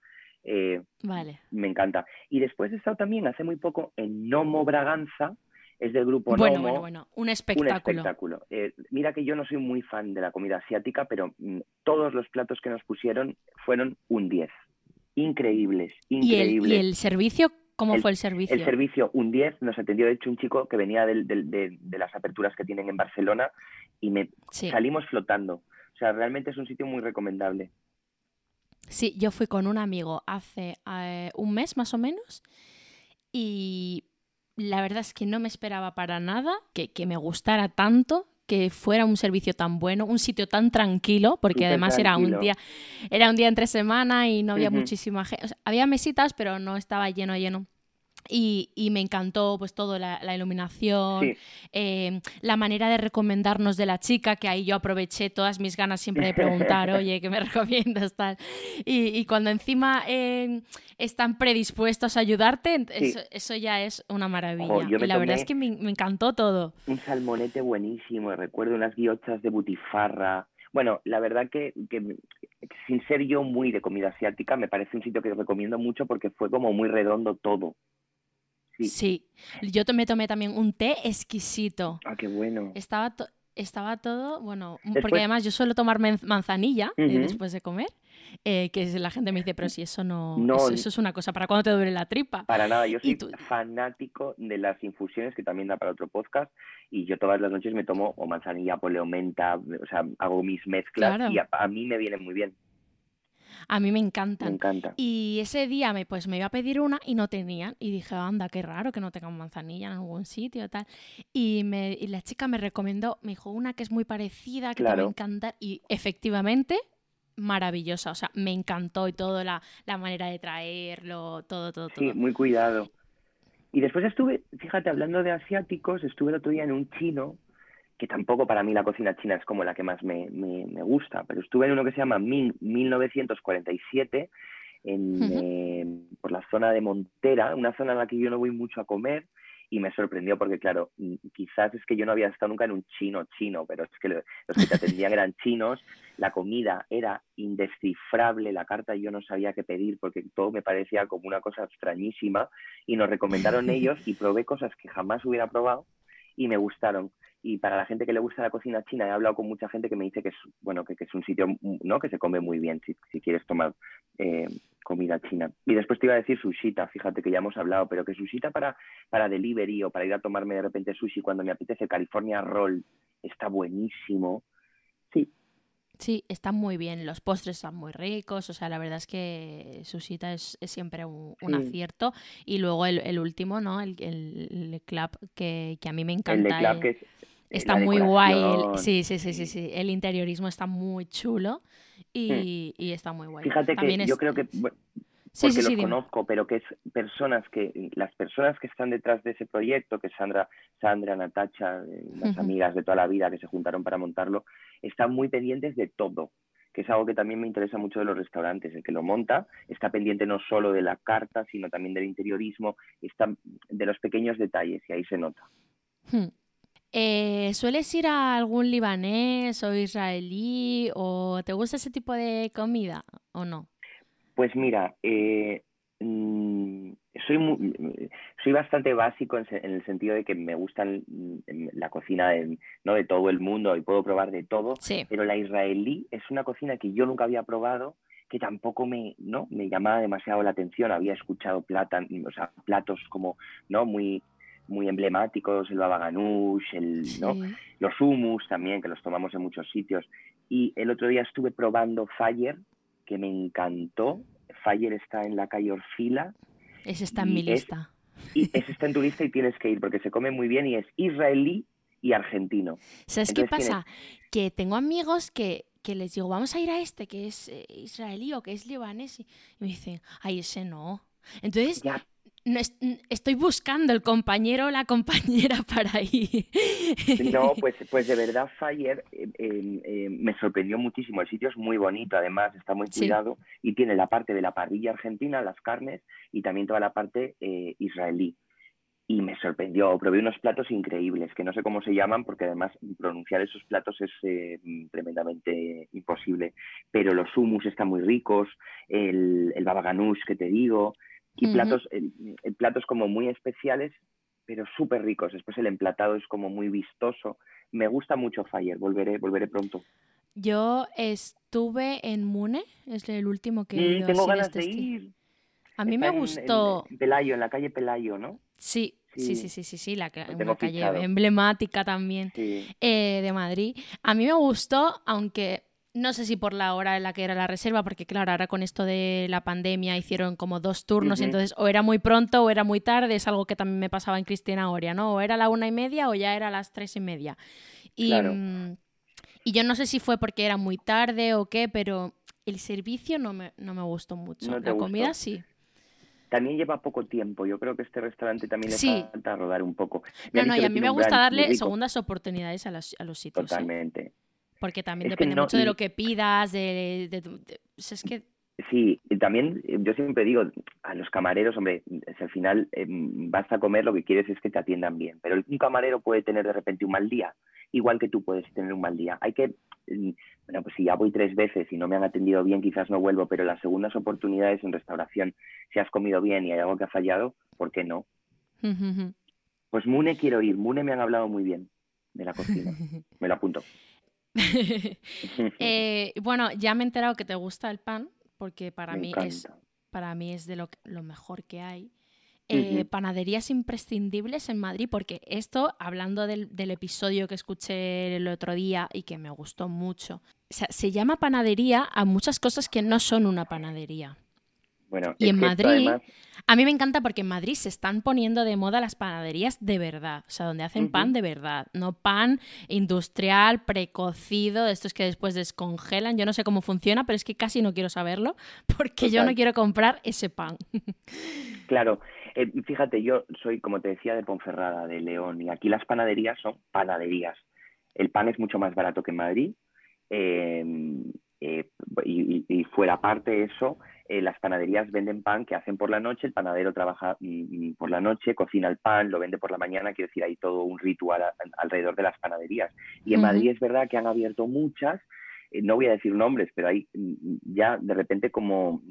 eh, Vale. me encanta. Y después he estado también hace muy poco en Nomo Braganza, es del grupo Bueno, Nomo. bueno, bueno, un Un espectáculo. espectáculo. Eh, mira que yo no soy muy fan de la comida asiática, pero mm, todos los platos que nos pusieron fueron un 10. Increíbles, ¿Y el, increíbles. ¿Y el servicio? ¿Cómo El- fue el servicio? El servicio, un 10, nos atendió de hecho un chico que venía del- del- de, de las aperturas que tienen en Barcelona y me Sí. salimos flotando. O sea, realmente es un sitio muy recomendable. Sí, yo fui con un amigo hace eh, un mes más o menos y la verdad es que no me esperaba para nada que, que me gustara tanto, que fuera un servicio tan bueno, un sitio tan tranquilo, porque además era un día era un día entre semana y no había muchísima gente, había mesitas, pero no estaba lleno lleno. Y, y me encantó pues todo, la, la iluminación, Sí. eh, la manera de recomendarnos de la chica, que ahí yo aproveché todas mis ganas siempre de preguntar, [laughs] oye, ¿qué me recomiendas? Tal. Y, y cuando encima eh, están predispuestos a ayudarte, Sí. eso, eso ya es una maravilla. Y la verdad es que me, me encantó todo. Un salmonete buenísimo, recuerdo unas guiochas de butifarra. Bueno, la verdad que, que sin ser yo muy de comida asiática, me parece un sitio que recomiendo mucho porque fue como muy redondo todo. Sí. Sí. Yo me tomé también un té exquisito. Ah, qué bueno. Estaba, to- estaba todo, bueno, Después- porque además yo suelo tomar manzanilla eh, después de comer, eh, que la gente me dice, pero si eso no, No, eso, es una cosa, ¿para cuando te duele la tripa? Para nada, yo soy fanático de las infusiones que también da para otro podcast y yo todas las noches me tomo o manzanilla, poleo, menta, o sea, hago mis mezclas Claro. y a, a mí me vienen muy bien, A mí me me encantan. encanta. Y ese día me, pues me iba a pedir una y no tenían. Y dije, anda, qué raro que no tengan manzanilla en algún sitio tal. Y, me, y la chica me recomendó, me dijo una que es muy parecida, que te va a encantar. Y efectivamente maravillosa, o sea, me encantó y todo, la, la manera de traerlo, todo, todo, todo. Sí, muy cuidado. Y después estuve, fíjate, hablando de asiáticos, estuve el otro día en un chino, que tampoco para mí la cocina china es como la que más me, me, me gusta, pero estuve en uno que se llama Ming 1947, en, eh, por la zona de Montera, una zona en la que yo no voy mucho a comer, y me sorprendió porque, claro, mm, quizás es que yo no había estado nunca en un chino chino, pero es que los que te atendían [laughs] eran chinos, la comida era indescifrable, la carta yo no sabía qué pedir porque todo me parecía como una cosa extrañísima y nos recomendaron [laughs] ellos y probé cosas que jamás hubiera probado y me gustaron y para la gente que le gusta la cocina china, he hablado con mucha gente que me dice que es, bueno, que, es un sitio ¿no? que se come muy bien si, si quieres tomar eh, comida china. Y después te iba a decir sushita, fíjate que ya hemos hablado, pero que sushita para, para delivery o para ir a tomarme de repente sushi cuando me apetece, California Roll, está buenísimo. Sí, Sí, está muy bien. Los postres están muy ricos. O sea, la verdad es que Susita es, es siempre un, un Sí. acierto. Y luego el, el último, ¿no? El, el, el club que, que a mí me encanta. el club que es, Está muy guay. sí, sí, sí, sí, sí. El interiorismo está muy chulo y, y está muy guay. Mm. Fíjate También que es- yo creo que, Sí, porque sí, sí, los dime. conozco, pero que es personas que, las personas que están detrás de ese proyecto, que Sandra, Sandra, Natacha, eh, las amigas de toda la vida que se juntaron para montarlo, están muy pendientes de todo, que es algo que también me interesa mucho de los restaurantes. El que lo monta está pendiente no solo de la carta, sino también del interiorismo, está de los pequeños detalles, y ahí se nota. Hmm. Eh, ¿Sueles ir a algún libanés o israelí o te gusta ese tipo de comida o no? Pues mira, eh, mm, soy, mu- soy bastante básico en, el sentido de que me gustan mm, la cocina de, ¿no? de todo el mundo y puedo probar de todo, Sí. pero la israelí es una cocina que yo nunca había probado, que tampoco me, ¿no? me llamaba demasiado la atención. Había escuchado platan, o sea, platos como ¿no? muy, muy emblemáticos, el baba ganoush, el, ¿no? Los hummus también, que los tomamos en muchos sitios. Y el otro día estuve probando Fire, que me encantó. Fire está en la calle Orfila Ese está en mi Y es- lista. y ese está en tu lista y tienes que ir porque se come muy bien y es israelí y argentino. ¿Sabes qué pasa? Que tengo amigos que, que les digo, vamos a ir a este que es eh, israelí o que es libanés y, y me dicen, ay, ese no. Entonces, Ya, no es- estoy buscando el compañero o la compañera [laughs] para ir. no, pues, pues de verdad Fire eh, eh, eh, me sorprendió muchísimo. El sitio es muy bonito, además está muy Sí. cuidado y tiene la parte de la parrilla argentina, las carnes y también toda la parte eh, israelí. Y me sorprendió, probé unos platos increíbles, que no sé cómo se llaman, porque además pronunciar esos platos es eh, tremendamente imposible. Pero los hummus están muy ricos, el, el baba ganoush que te digo, y platos, como muy especiales, pero súper ricos. Después el emplatado es como muy vistoso. Me gusta mucho Fire, volveré, volveré pronto. Yo estuve en Mune, es el último que he Mm, ido tengo ganas este de ir. A mí Está me gustó. En, en Pelayo, en la calle Pelayo, ¿no? Sí, sí, Sí. sí, sí, sí, la, una calle emblemática también eh, de Madrid. A mí me gustó, aunque no sé si por la hora en la que era la reserva, porque claro, ahora con esto de la pandemia hicieron como dos turnos, y entonces o era muy pronto o era muy tarde, es algo que también me pasaba en Cristina Oria, ¿no? O era la una y media o ya era las tres y media. Y, Claro. mm, y yo no sé si fue porque era muy tarde o qué, pero el servicio no me, no me gustó mucho. ¿No te la gustó? comida sí. También lleva poco tiempo. Yo creo que este restaurante también le Sí. falta rodar un poco. No, Me no, y a mí me gusta darle segundas oportunidades a, las- a los sitios. ¿eh? Porque también Es depende no- mucho de lo que pidas, de, de- sea, es que Sí, y también eh, yo siempre digo a los camareros, hombre, si al final eh, vas a comer, lo que quieres es que te atiendan bien. Pero un camarero puede tener de repente un mal día, igual que tú puedes tener un mal día. Hay que, eh, bueno, pues si ya voy tres veces y no me han atendido bien, quizás no vuelvo, pero las segundas oportunidades en restauración, si has comido bien y hay algo que ha fallado, ¿por qué no? Pues Mune quiero ir, Mune me han hablado muy bien de la cocina, [laughs] me lo apunto. [laughs] Eh, bueno, ya me he enterado que te gusta el pan, porque para Me mí es para mí es de lo, mejor que hay. Eh. Panaderías imprescindibles en Madrid, porque esto, hablando del, del episodio que escuché el otro día y que me gustó mucho, o sea, se llama panadería a muchas cosas que no son una panadería. Bueno, Y en Madrid, además- a mí me encanta porque en Madrid se están poniendo de moda las panaderías de verdad, o sea, donde hacen pan de verdad, no pan industrial, precocido, de estos que después descongelan. Yo no sé cómo funciona, pero es que casi no quiero saberlo [laughs] porque yo no quiero comprar ese pan. [laughs] Claro, eh, fíjate, yo soy, como te decía, de Ponferrada, de León, y aquí las panaderías son panaderías. El pan es mucho más barato que en Madrid, eh, eh, y, y- y fuera parte eso, eh, las panaderías venden pan que hacen por la noche, el panadero trabaja mm, mm, por la noche, cocina el pan, lo vende por la mañana, quiero decir, hay todo un ritual a- alrededor de las panaderías. Y en. Madrid es verdad que han abierto muchas, eh, no voy a decir nombres, pero hay mm, ya de repente como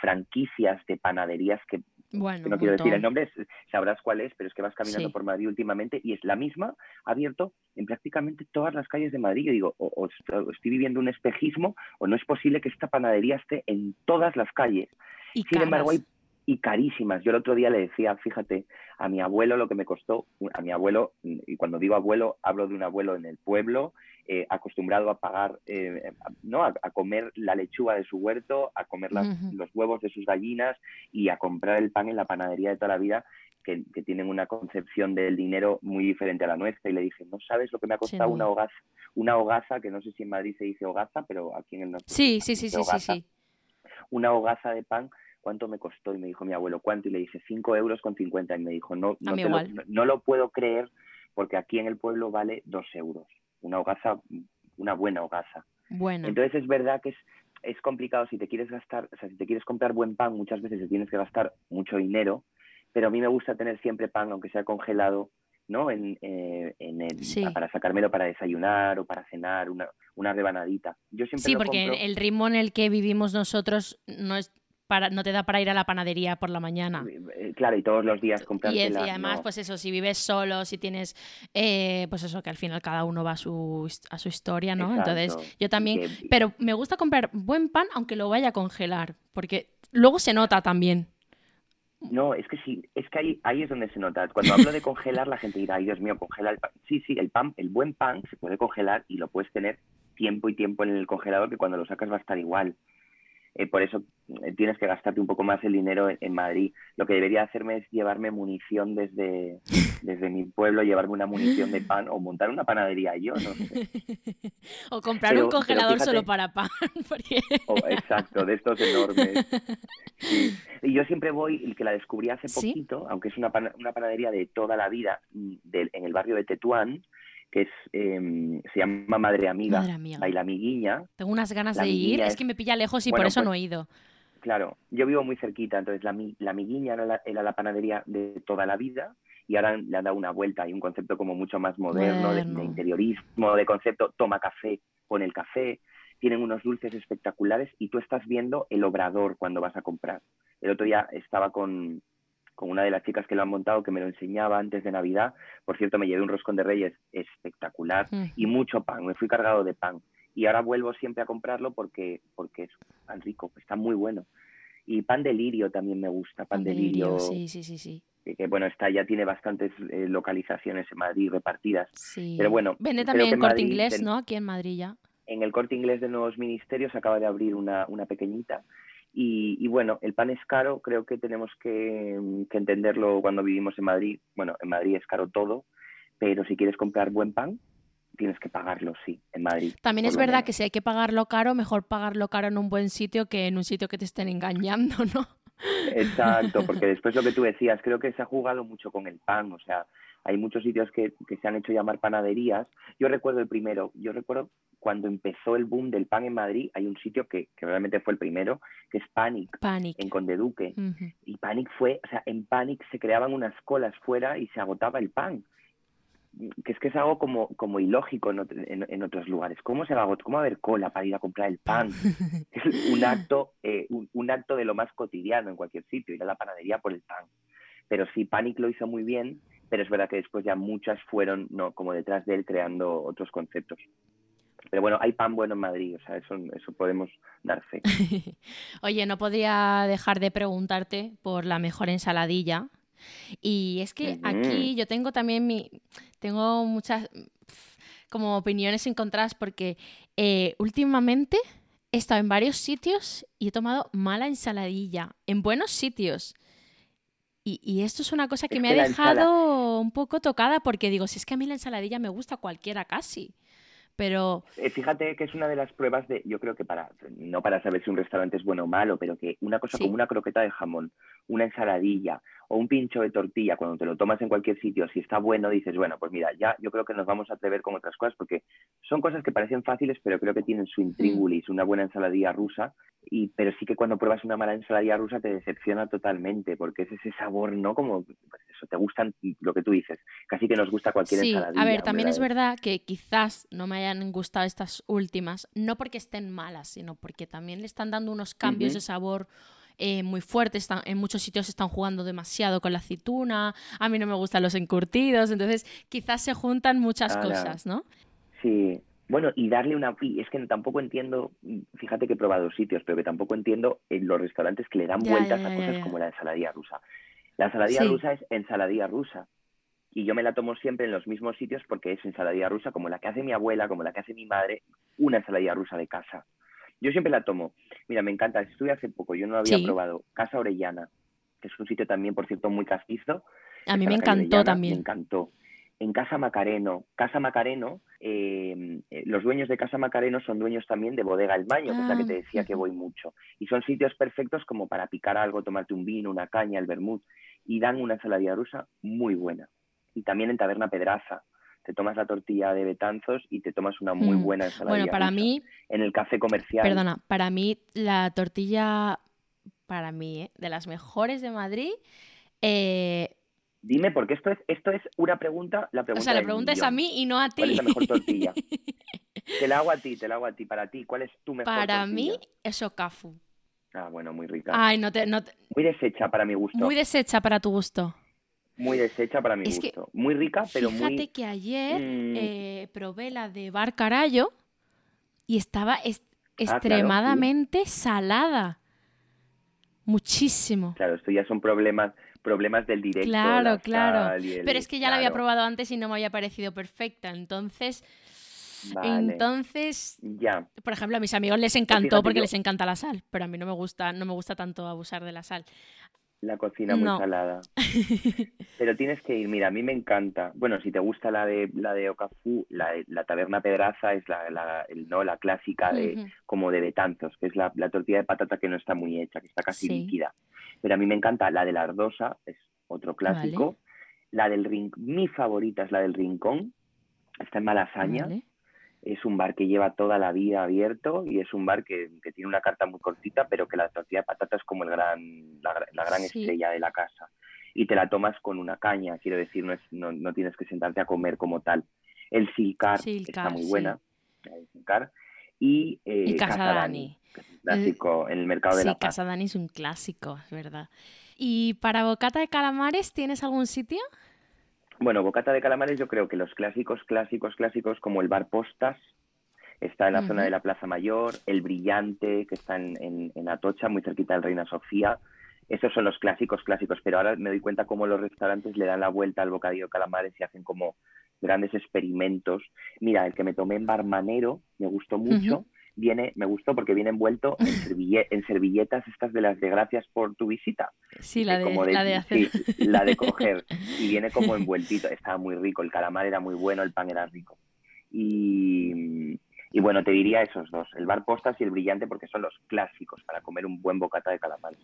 franquicias de panaderías que Bueno, que no quiero decir el nombre, sabrás cuál es, pero es que vas caminando Sí. por Madrid últimamente y es la misma, abierto en prácticamente todas las calles de Madrid. Yo digo, o, o est- o estoy viviendo un espejismo o no es posible que esta panadería esté en todas las calles. Y Sin embargo, hay. Y carísimas. Yo el otro día le decía, fíjate, a mi abuelo lo que me costó, a mi abuelo, y cuando digo abuelo, hablo de un abuelo en el pueblo, eh, acostumbrado a pagar, eh, ¿no? A, a comer la lechuga de su huerto, a comer las- los huevos de sus gallinas y a comprar el pan en la panadería de toda la vida, que, que tienen una concepción del dinero muy diferente a la nuestra. Y le dije, no sabes lo que me ha costado una hogaza, una hogaza, que no sé si en Madrid se dice hogaza, pero aquí en el norte Sí, sí, sí, sí, sí, sí. una hogaza de pan, ¿cuánto me costó? Y me dijo mi abuelo, ¿cuánto? Y le dije, 5 euros con 50. Y me dijo, no, no, A mí te lo, no, no lo puedo creer porque aquí en el pueblo vale 2 euros. Una hogaza, una buena hogaza. Bueno, Entonces es verdad que es, es complicado si te quieres gastar, o sea, si te quieres comprar buen pan, muchas veces te tienes que gastar mucho dinero, pero a mí me gusta tener siempre pan, aunque sea congelado, ¿no? En, eh, en el- Sí. Para sacármelo para desayunar o para cenar, una, una rebanadita. Yo siempre sí, lo porque compro- el ritmo en el que vivimos nosotros no es para, no te da para ir a la panadería por la mañana. Eh, Claro, y todos los días Y, es- comprártela. y además, no. pues eso, si vives solo, si tienes, eh, pues eso, que al final cada uno va a su, a su historia, ¿no? Entonces, yo también, Que- pero me gusta comprar buen pan aunque lo vaya a congelar, porque luego se nota también. No, es que sí, es que ahí, ahí es donde se nota. Cuando hablo de congelar, la gente dirá, ay Dios mío, congela el pan. Sí, sí, el pan, el buen pan se puede congelar y lo puedes tener tiempo y tiempo en el congelador que cuando lo sacas va a estar igual. Eh, por eso eh, tienes que gastarte un poco más el dinero en, en Madrid. Lo que debería hacerme es llevarme munición desde, [laughs] desde mi pueblo, llevarme una munición de pan o montar una panadería yo, no sé. [laughs] o comprar Pero- un congelador fíjate- solo para pan. [laughs] porque- O- exacto, de estos enormes. Sí. Y yo siempre voy, el que la descubrí hace ¿Sí? poquito, aunque es una, pana- una panadería de toda la vida, mm, en el barrio de Tetuán, que es em, se llama Madre Amiga. Baila Amiguiña. Tengo unas ganas La de ir, es es- que me pilla lejos y por eso pues- no he ido. Claro, yo vivo muy cerquita, entonces la, la Amiguiña era la, era la panadería de toda la vida y ahora le han dado una vuelta, hay un concepto como mucho más moderno, de- de, interiorismo, de concepto toma café, pon el café, tienen unos dulces espectaculares y tú estás viendo el obrador cuando vas a comprar. El otro día estaba con, con una de las chicas que lo han montado que me lo enseñaba antes de Navidad, por cierto me llevé un roscón de reyes espectacular y mucho pan, me fui cargado de pan. Y ahora vuelvo siempre a comprarlo porque, porque es tan rico, está muy bueno. Y pan de lirio también me gusta, pan, Pan de lirio, sí, sí, sí, sí. que, bueno, está, ya tiene bastantes eh, localizaciones en Madrid repartidas. sí. Pero bueno, Vende también en corte Madrid inglés, ten- ¿no? Aquí en Madrid ya. En el corte inglés de Nuevos Ministerios acaba de abrir una, una pequeñita. Y, y bueno, el pan es caro, creo que tenemos que, que entenderlo cuando vivimos en Madrid. Bueno, en Madrid es caro todo, pero si quieres comprar buen pan, tienes que pagarlo, sí, en Madrid. También es verdad menos. que si hay que pagarlo caro, mejor pagarlo caro en un buen sitio que en un sitio que te estén engañando, [laughs] ¿no? Exacto, porque [laughs] después lo que tú decías, creo que se ha jugado mucho con el pan, o sea, hay muchos sitios que, que se han hecho llamar panaderías. Yo recuerdo el primero, yo recuerdo cuando empezó el boom del pan en Madrid, hay un sitio que, que realmente fue el primero, que es Panic, Panic. en Conde Duque. Ujú. Y Panic fue, o sea, en Panic se creaban unas colas fuera y se agotaba el pan. Que es que es algo como, como ilógico en, en- en otros lugares. ¿Cómo se va a agotar? ¿Cómo va a haber cola para ir a comprar el pan? [laughs] Es un acto, eh, un, un acto de lo más cotidiano en cualquier sitio, ir a la panadería por el pan. Pero sí, Panic lo hizo muy bien, pero es verdad que después ya muchas fueron no como detrás de él creando otros conceptos. Pero bueno, hay pan bueno en Madrid, o sea, eso, eso podemos dar fe. [laughs] Oye, no podía dejar de preguntarte por la mejor ensaladilla. Y es que aquí yo tengo también mi. Tengo muchas como opiniones encontradas porque eh, últimamente he estado en varios sitios y he tomado mala ensaladilla, en buenos sitios. Y, esto es una cosa que me ha dejado un poco tocada porque digo, si es que a mí la ensaladilla me gusta cualquiera casi. Pero... Eh, fíjate que es una de las pruebas de, yo creo que para, no para saber si un restaurante es bueno o malo, pero que una cosa como una croqueta de jamón, una ensaladilla o un pincho de tortilla, cuando te lo tomas en cualquier sitio, si está bueno, dices, bueno, pues mira, ya yo creo que nos vamos a atrever con otras cosas, porque son cosas que parecen fáciles, pero creo que tienen su intríngulis, una buena ensaladilla rusa, y, pero sí que cuando pruebas una mala ensaladilla rusa te decepciona totalmente, porque es ese sabor, ¿no? Como, pues eso, te gustan lo que tú dices, casi que nos gusta cualquier sí, ensaladilla. A ver, también es verdad que quizás no me hayan gustado estas últimas, no porque estén malas, sino porque también le están dando unos cambios de sabor eh, muy fuertes. Están, en muchos sitios están jugando demasiado con la aceituna. A mí no me gustan los encurtidos. Entonces, quizás se juntan muchas cosas, ¿no? Sí. Bueno, y darle una... Y es que tampoco entiendo, fíjate que he probado sitios, pero que tampoco entiendo en los restaurantes que le dan vueltas a cosas como la ensaladilla rusa. La ensaladilla rusa es ensaladilla rusa y yo me la tomo siempre en los mismos sitios porque es ensaladilla rusa como la que hace mi abuela, como la que hace mi madre, una ensaladilla rusa de casa. Yo siempre la tomo. Mira, me encanta. Estuve hace poco, yo no había probado. Casa Orellana, que es un sitio también, por cierto, muy castizo. A mí me encantó también. Me encantó. En Casa Macareno, Casa Macareno, em, eh, los dueños de Casa Macareno son dueños también de Bodega El Baño, que es la que te ah, decía que voy mucho. Y son sitios perfectos como para picar algo, tomarte un vino, una caña, el vermut. Y dan una ensaladilla rusa muy buena y también en Taberna Pedraza. Te tomas la tortilla de Betanzos y te tomas una muy mm. buena ensalada. Bueno, para mí... En el café comercial. Perdona, para mí la tortilla, para mí, ¿eh? de las mejores de Madrid... Eh, Dime, porque esto es, esto es una pregunta, la pregunta O sea, la pregunta es a mí y no a ti. ¿Cuál es la mejor tortilla? [laughs] te la hago a ti, te la hago a ti. Para ti, ¿cuál es tu mejor Para mí, es Okafu. Ah, bueno, muy rica. Ay, no te, no Muy deshecha para mi gusto. Muy deshecha para tu gusto muy deshecha para mi gusto. muy rica, pero muy. Fíjate que ayer mm. eh, probé la de Bar Carallo y estaba ah, extremadamente salada. Muchísimo. Claro, esto ya son problemas problemas del directo. Claro, claro. Pero es que ya la había probado antes y no me había parecido perfecta. Entonces, entonces, ya. Por ejemplo, a mis amigos les encantó porque les encanta la sal, pero a mí no me gusta, no me gusta tanto abusar de la sal la cocina muy salada. [laughs] Pero tienes que ir, mira, a mí me encanta. Bueno, si te gusta la de la de Okafu, la, la taberna pedraza es la, la, no, la clásica de como de Betanzos, que es la, tortilla de patata que no está muy hecha, que está casi líquida. Pero a mí me encanta la de la ardosa, es otro clásico. La del rincón, mi favorita es la del rincón, está en Malasaña es un bar que lleva toda la vida abierto y es un bar que, tiene una carta muy cortita, pero que la tortilla de patata es como el gran, la, gran estrella de la casa. Y te la tomas con una caña, quiero decir, no, es, no, no tienes que sentarte a comer como tal. El Silcar, está muy buena. Y, eh, Casadani. clásico en el mercado de la Paz. Casadani es un clásico, es verdad. ¿Y para bocata de calamares tienes algún sitio? Bueno, bocata de calamares yo creo que los clásicos, clásicos, clásicos como el bar Postas, está en la zona de la Plaza Mayor, el Brillante, que está en, en, Atocha, muy cerquita del Reina Sofía. Esos son los clásicos, clásicos, pero ahora me doy cuenta cómo los restaurantes le dan la vuelta al bocadillo de calamares y hacen como grandes experimentos. Mira, el que me tomé en Barmanero me gustó mucho viene, me gustó porque viene envuelto [laughs] en, servilletas estas de las de gracias por tu visita. Sí, la de, la de hacer. la de coger. Y [laughs] viene como envueltito. Estaba muy rico, el calamar era muy bueno, el pan era rico. Y, y bueno, te diría esos dos, el bar postas y el brillante porque son los clásicos para comer un buen bocata de calamares.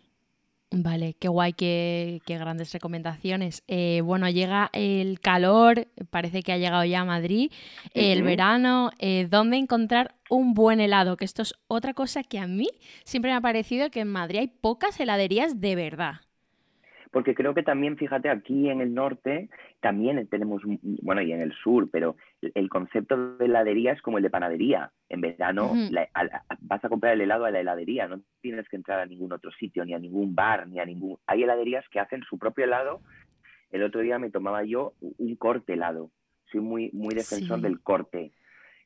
Vale, qué guay, qué, grandes recomendaciones. Eh, bueno, llega el calor, parece que ha llegado ya a Madrid, el verano, eh, ¿dónde encontrar un buen helado? Que esto es otra cosa que a mí siempre me ha parecido que en Madrid hay pocas heladerías de verdad porque creo que también, fíjate, aquí en el norte también tenemos, bueno, y en el sur, pero el concepto de heladería es como el de panadería. En verano vas a comprar el helado a la heladería, no tienes que entrar a ningún otro sitio, ni a ningún bar, ni a ningún... Hay heladerías que hacen su propio helado. El otro día me tomaba yo un corte helado. Soy muy, muy defensor del corte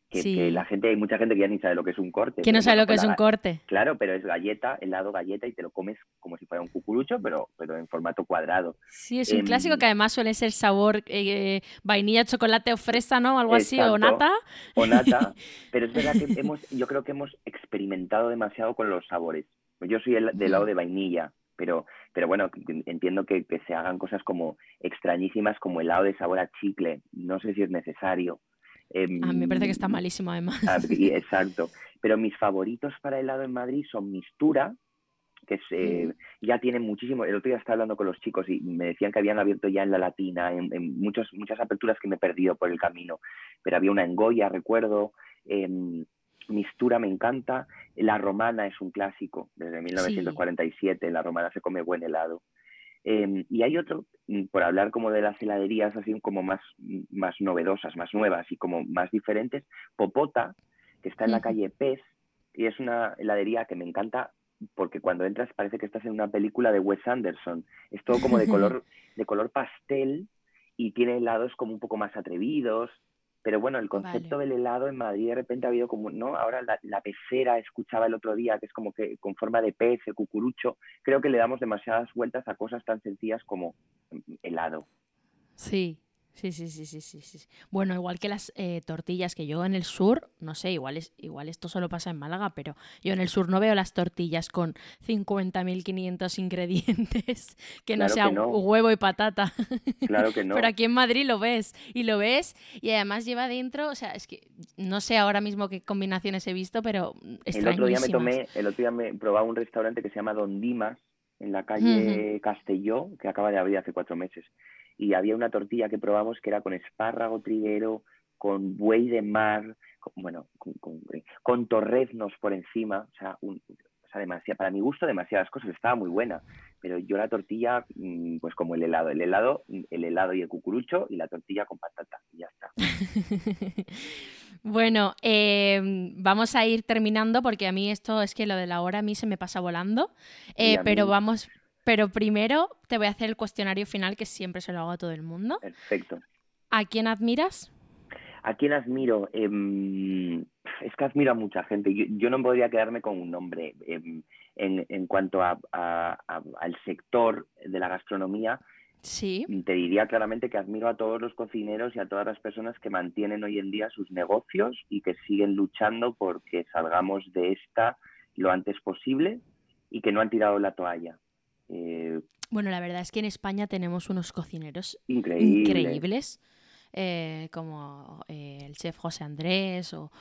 que, la gente, hay mucha gente que ya ni sabe lo que es un corte. Que no sabe lo que es un corte. Claro, pero es galleta, helado galleta y te lo comes como si fuera un cucurucho, pero, pero en formato cuadrado. Sí, es un clásico em, que además suele ser sabor eh, vainilla, chocolate o fresa, ¿no? Algo así, o nata. O nata, [laughs] pero es verdad que hemos, yo creo que hemos experimentado demasiado con los sabores. Yo soy el, del lado de vainilla, pero, pero bueno, entiendo que, que se hagan cosas como extrañísimas como helado de sabor a chicle. No sé si es necesario a mí me parece que está em, malísimo además. Ah, [laughs] exacto. Pero mis favoritos para helado en Madrid son Mistura, que mm. ya tienen muchísimo. El otro día estaba hablando con los chicos y me decían que habían abierto ya en la Latina, en, muchos, muchas aperturas que me he perdido por el camino. Pero había una en Goya, recuerdo. Em, Mistura me encanta. La Romana es un clásico, desde 1947. La Romana se come buen helado. Em, y hay otro, mm, por hablar como de las heladerías así como más, más novedosas, más nuevas y como más diferentes, Popota, que está en la calle Pez, y es una heladería que me encanta porque cuando entras parece que estás en una película de Wes Anderson. Es todo como de [laughs] color, de color pastel y tiene helados como un poco más atrevidos, pero bueno, el concepto del helado en Madrid de repente ha habido como, ¿no? Ahora la, pecera, escuchaba el otro día, que es como que con forma de pez, el cucurucho. Creo que le damos demasiadas vueltas a cosas tan sencillas como helado. Sí, Sí, sí, sí, sí, sí, sí. Bueno, igual que las eh, tortillas que yo en el sur, no sé, igual, es, igual esto solo pasa en Málaga, pero yo en el sur no veo las tortillas con 50.500 ingredientes, [laughs] que no sea huevo y patata. [laughs] Claro que no. pero aquí en Madrid lo ves, y lo ves, y además lleva dentro, o sea, es que no sé ahora mismo qué combinaciones he visto, pero El otro día me tomé, el otro día me probaba un restaurante que se llama Don Dimas, en la calle Castelló, que acaba de abrir hace cuatro meses y había una tortilla que probamos que era con espárrago triguero, con buey de mar, bueno, con, torreznos por encima, o sea, un, para mi gusto demasiadas cosas, estaba muy buena, pero yo la tortilla, mm, pues como el helado, el helado, el helado y el cucurucho y la tortilla con patata, y ya está. [laughs] bueno, em, vamos a ir terminando porque a mí esto es que lo de la hora a mí se me pasa volando, eh, pero vamos, pero primero te voy a hacer el cuestionario final que siempre se lo hago a todo el mundo. Perfecto. ¿A quién admiras? ¿A quién admiro? Em, es que admiro a mucha gente. Yo, no podría quedarme con un nombre. Em, en, cuanto a, al sector de la gastronomía, sí. te diría claramente que admiro a todos los cocineros y a todas las personas que mantienen hoy en día sus negocios y que siguen luchando porque salgamos de esta lo antes posible y que no han tirado la toalla. Eh, bueno, la verdad es que en España tenemos unos cocineros increíbles, eh, como eh, el chef José Andrés o,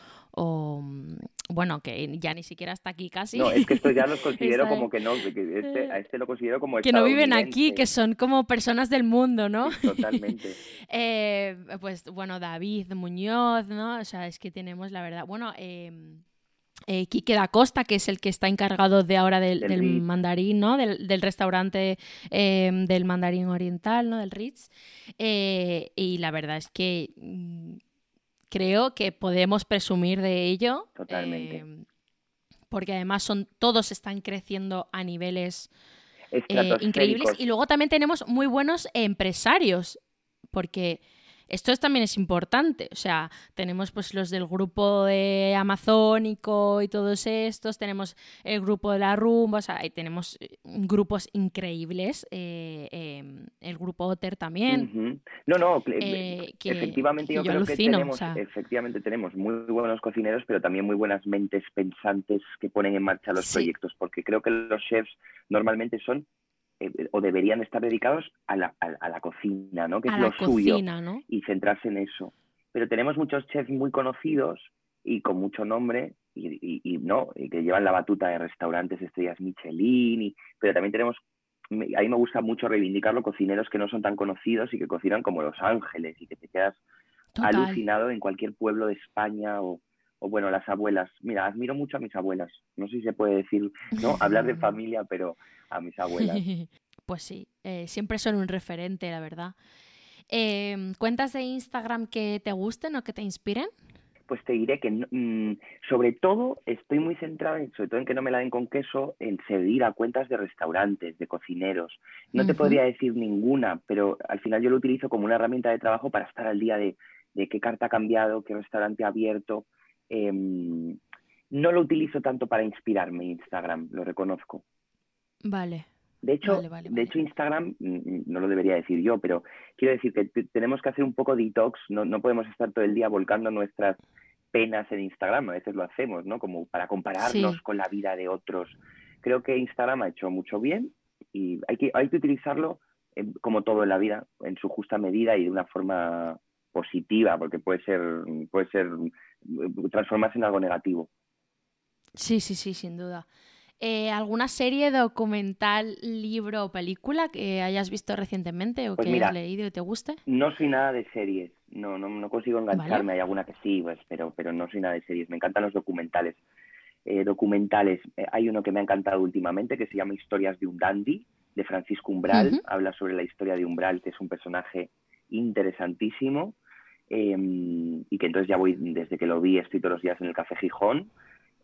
mm, bueno, que ya ni siquiera está aquí casi. No, es que esto ya los [laughs] considero como que no, que este, a este lo considero como Que no viven aquí, que son como personas del mundo, ¿no? Totalmente. [laughs] pues bueno, David Muñoz, ¿no? O sea, es que tenemos la verdad, bueno, em, eh, Quique da Costa, que es el que está encargado de ahora del, mandarín, ¿no? Del, restaurante em, del mandarín oriental, ¿no? Del Ritz. Eh, y la verdad es que mm, creo que podemos presumir de ello. Totalmente. Em, porque además son, todos están creciendo a niveles eh, increíbles. Y luego también tenemos muy buenos empresarios. Porque esto también es importante, o sea, tenemos pues los del grupo de Amazónico y todos estos, tenemos el grupo de la rumba, o sea, tenemos eh, grupos increíbles, eh, em, el grupo Otter también. No, no, eh, efectivamente yo, creo que tenemos, efectivamente tenemos muy buenos cocineros, pero también muy buenas mentes pensantes que ponen en marcha los proyectos, porque creo que los chefs normalmente son eh, o deberían estar dedicados a la, a, la cocina, ¿no? Que es lo suyo. Y centrarse en eso. Pero tenemos muchos chefs muy conocidos y con mucho nombre y, no y que llevan la batuta de restaurantes estrellas Michelin pero también tenemos a mí me gusta mucho reivindicarlo cocineros que no son tan conocidos y que cocinan como Los Ángeles y que te quedas alucinado en cualquier pueblo de España o, o bueno, las abuelas. Mira, admiro mucho a mis abuelas. No sé si se puede decir, ¿no? [laughs] Hablar de familia, pero a mis abuelas. [laughs] Pues sí, eh, siempre son un referente, la verdad. Em, ¿Cuentas de Instagram que te gusten o que te inspiren? Pues te diré que mm, sobre todo estoy muy centrada, sobre todo en que no me la den con queso, en seguir a cuentas de restaurantes, de cocineros. No te podría decir ninguna, pero al final yo lo utilizo como una herramienta de trabajo para estar al día de de qué carta ha cambiado, qué restaurante ha abierto. Em, no lo utilizo tanto para inspirarme Instagram, lo reconozco. Vale. De hecho, de hecho Instagram, no lo debería decir yo, pero quiero decir que tenemos que hacer un poco detox, no, no podemos estar todo el día volcando nuestras penas en Instagram, a veces lo hacemos, ¿no? Como para compararnos con la vida de otros. Creo que Instagram ha hecho mucho bien y hay que, hay que utilizarlo como todo en la vida, en su justa medida y de una forma positiva, porque puede ser, puede ser transformarse en algo negativo. Sí, sí, sí, sin duda. Eh, ¿Alguna serie, documental, libro o película que hayas visto recientemente o pues que hayas leído y te guste? No soy nada de series, no, no, no consigo engancharme, hay alguna que sí, pues, pero, pero no soy nada de series, me encantan los documentales. Eh, documentales, eh, hay uno que me ha encantado últimamente que se llama Historias de un Dandy, de Francisco Umbral, habla sobre la historia de Umbral, que es un personaje interesantísimo, em, y que entonces ya voy, desde que lo vi, estoy todos los días en el Café Gijón,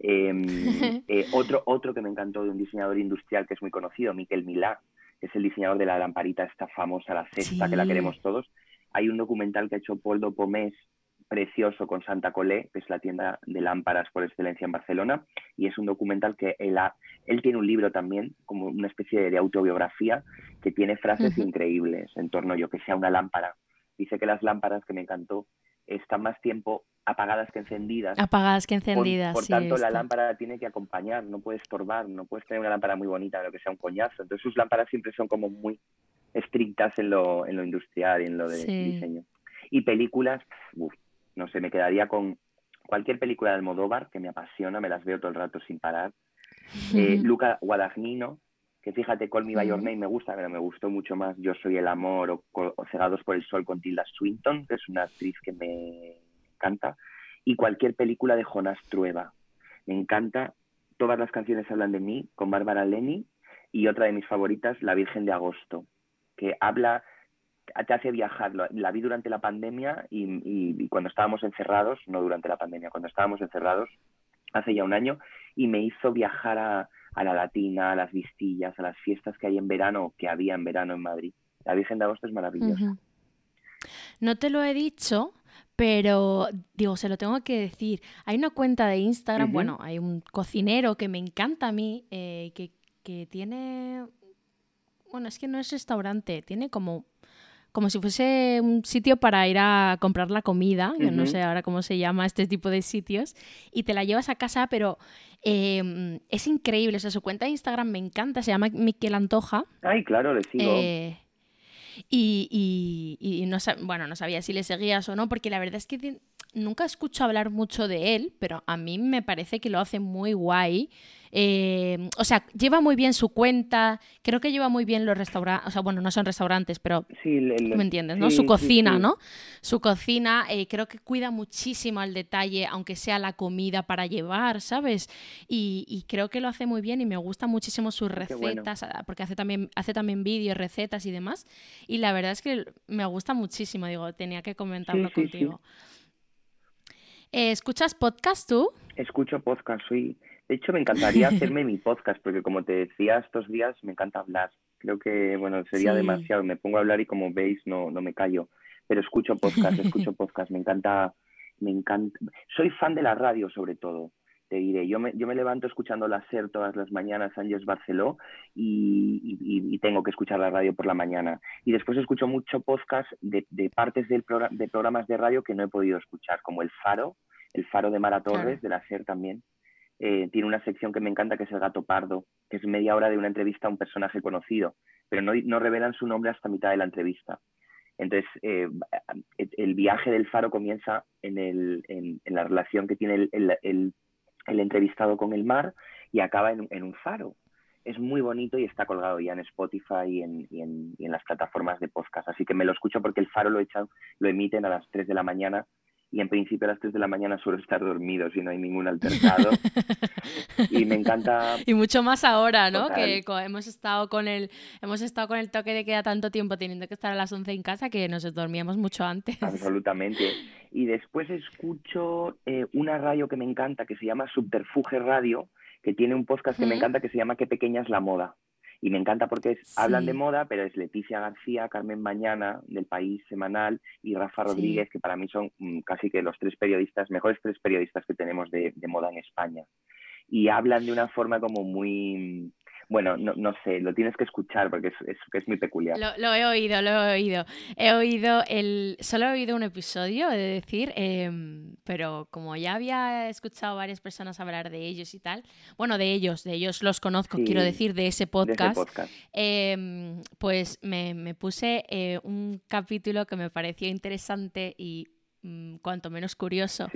Em, [laughs] eh, otro, otro que me encantó de un diseñador industrial que es muy conocido, Miquel Milá, que es el diseñador de la lamparita esta famosa, la cesta, que la queremos todos. Hay un documental que ha hecho Poldo Pomés, precioso, con Santa Colé, que es la tienda de lámparas por excelencia en Barcelona, y es un documental que él, él tiene un libro también, como una especie de autobiografía, que tiene frases increíbles en torno, yo que sea una lámpara. Dice que las lámparas, que me encantó, están más tiempo apagadas que encendidas. Apagadas que encendidas. Por, tanto, la lámpara tiene que acompañar, no puede estorbar, no puedes tener una lámpara muy bonita, lo que sea un coñazo. Entonces, sus lámparas siempre son como muy estrictas en lo, en lo industrial y en lo de diseño. Y películas, no sé, me quedaría con cualquier película de Almodóvar que me apasiona, me las veo todo el rato sin parar. Eh, Luca Guadagnino, que fíjate, Call Me By Your Name me gusta, pero me gustó mucho más Yo Soy el Amor o, o Cegados por el Sol con Tilda Swinton, que es una actriz que me encanta, y cualquier película de Jonas Trueba. Me encanta, todas las canciones hablan de mí, con Bárbara Leni, y otra de mis favoritas, La Virgen de Agosto, que habla, te hace viajar. La vi durante la pandemia y, cuando estábamos encerrados, no durante la pandemia, cuando estábamos encerrados, hace ya un año, y me hizo viajar a, la Latina, a las Vistillas, a las fiestas que hay en verano, que había en verano en Madrid. La Virgen de Agosto es maravillosa. No te lo he dicho, pero digo, se lo tengo que decir. Hay una cuenta de Instagram, bueno, hay un cocinero que me encanta a mí, eh, que, que tiene, bueno, es que no es restaurante, tiene como como si fuese un sitio para ir a comprar la comida, yo no sé ahora cómo se llama este tipo de sitios, y te la llevas a casa, pero em, es increíble, o sea, su cuenta de Instagram me encanta, se llama Miquel Antoja. Ay, claro, le sigo. Eh, y, y, no, bueno, no sabía si le seguías o no, porque la verdad es que nunca escucho hablar mucho de él, pero a mí me parece que lo hace muy guay. Eh, o sea, lleva muy bien su cuenta, creo que lleva muy bien los restaurantes, o sea, bueno, no son restaurantes, pero sí, me entiendes, ¿no? su cocina, ¿no? Su cocina, eh, creo que cuida muchísimo al detalle, aunque sea la comida para llevar, ¿sabes? Y, creo que lo hace muy bien y me gustan muchísimo sus recetas, ah, porque hace también, hace también vídeos, recetas y demás. Y la verdad es que me gusta muchísimo, digo, tenía que comentarlo contigo. Eh, ¿Escuchas podcast tú? Escucho podcast, sí. De hecho, me encantaría [laughs] hacerme mi podcast, porque como te decía estos días, me encanta hablar. Creo que, bueno, sería demasiado. Me pongo a hablar y como veis, no, no me callo. Pero escucho podcast, escucho [laughs] podcast. Me encanta, me encanta. Soy fan de la radio, sobre todo. Te diré, yo me, yo me levanto escuchando la SER todas las mañanas, Ángeles Barceló, y, y, tengo que escuchar la radio por la mañana. Y después escucho mucho podcast de, de partes del de programas de radio que no he podido escuchar, como El Faro, el Faro de Mara Torres, de la SER también. Eh, tiene una sección que me encanta que es el gato pardo, que es media hora de una entrevista a un personaje conocido, pero no, no revelan su nombre hasta mitad de la entrevista. Entonces, eh, el viaje del faro comienza en, el, en, la relación que tiene el, el, entrevistado con el mar y acaba en, un faro. Es muy bonito y está colgado ya en Spotify y en, y y las plataformas de podcast. Así que me lo escucho porque el faro lo, echan, lo emiten a las 3 de la mañana y en principio a las 3 de la mañana suelo estar dormido si no hay ningún altercado. [laughs] y me encanta... Y mucho más ahora, ¿no? Que hemos estado, con el, hemos estado con el toque de queda tanto tiempo teniendo que estar a las 11 en casa que nos dormíamos mucho antes. Absolutamente. Y después escucho eh, una radio que me encanta que se llama Subterfuge Radio, que tiene un podcast que me encanta que se llama Qué pequeña es la moda Y me encanta porque hablan de moda, pero es Leticia García, Carmen Mañana, del País Semanal, y Rafa Rodríguez, que para mí son mm, casi que los tres periodistas, mejores tres periodistas que tenemos de moda en España. Y hablan de una forma como muy bueno, no, no sé, lo tienes que escuchar porque es, es, muy peculiar. Lo, he oído, lo he oído. He oído el. Solo he oído un episodio, he de decir, em, pero como ya había escuchado varias personas hablar de ellos y tal, bueno, de ellos, de ellos los conozco, quiero decir, de ese podcast, em, pues me, me puse eh, un capítulo que me pareció interesante y Mm, cuanto menos curioso,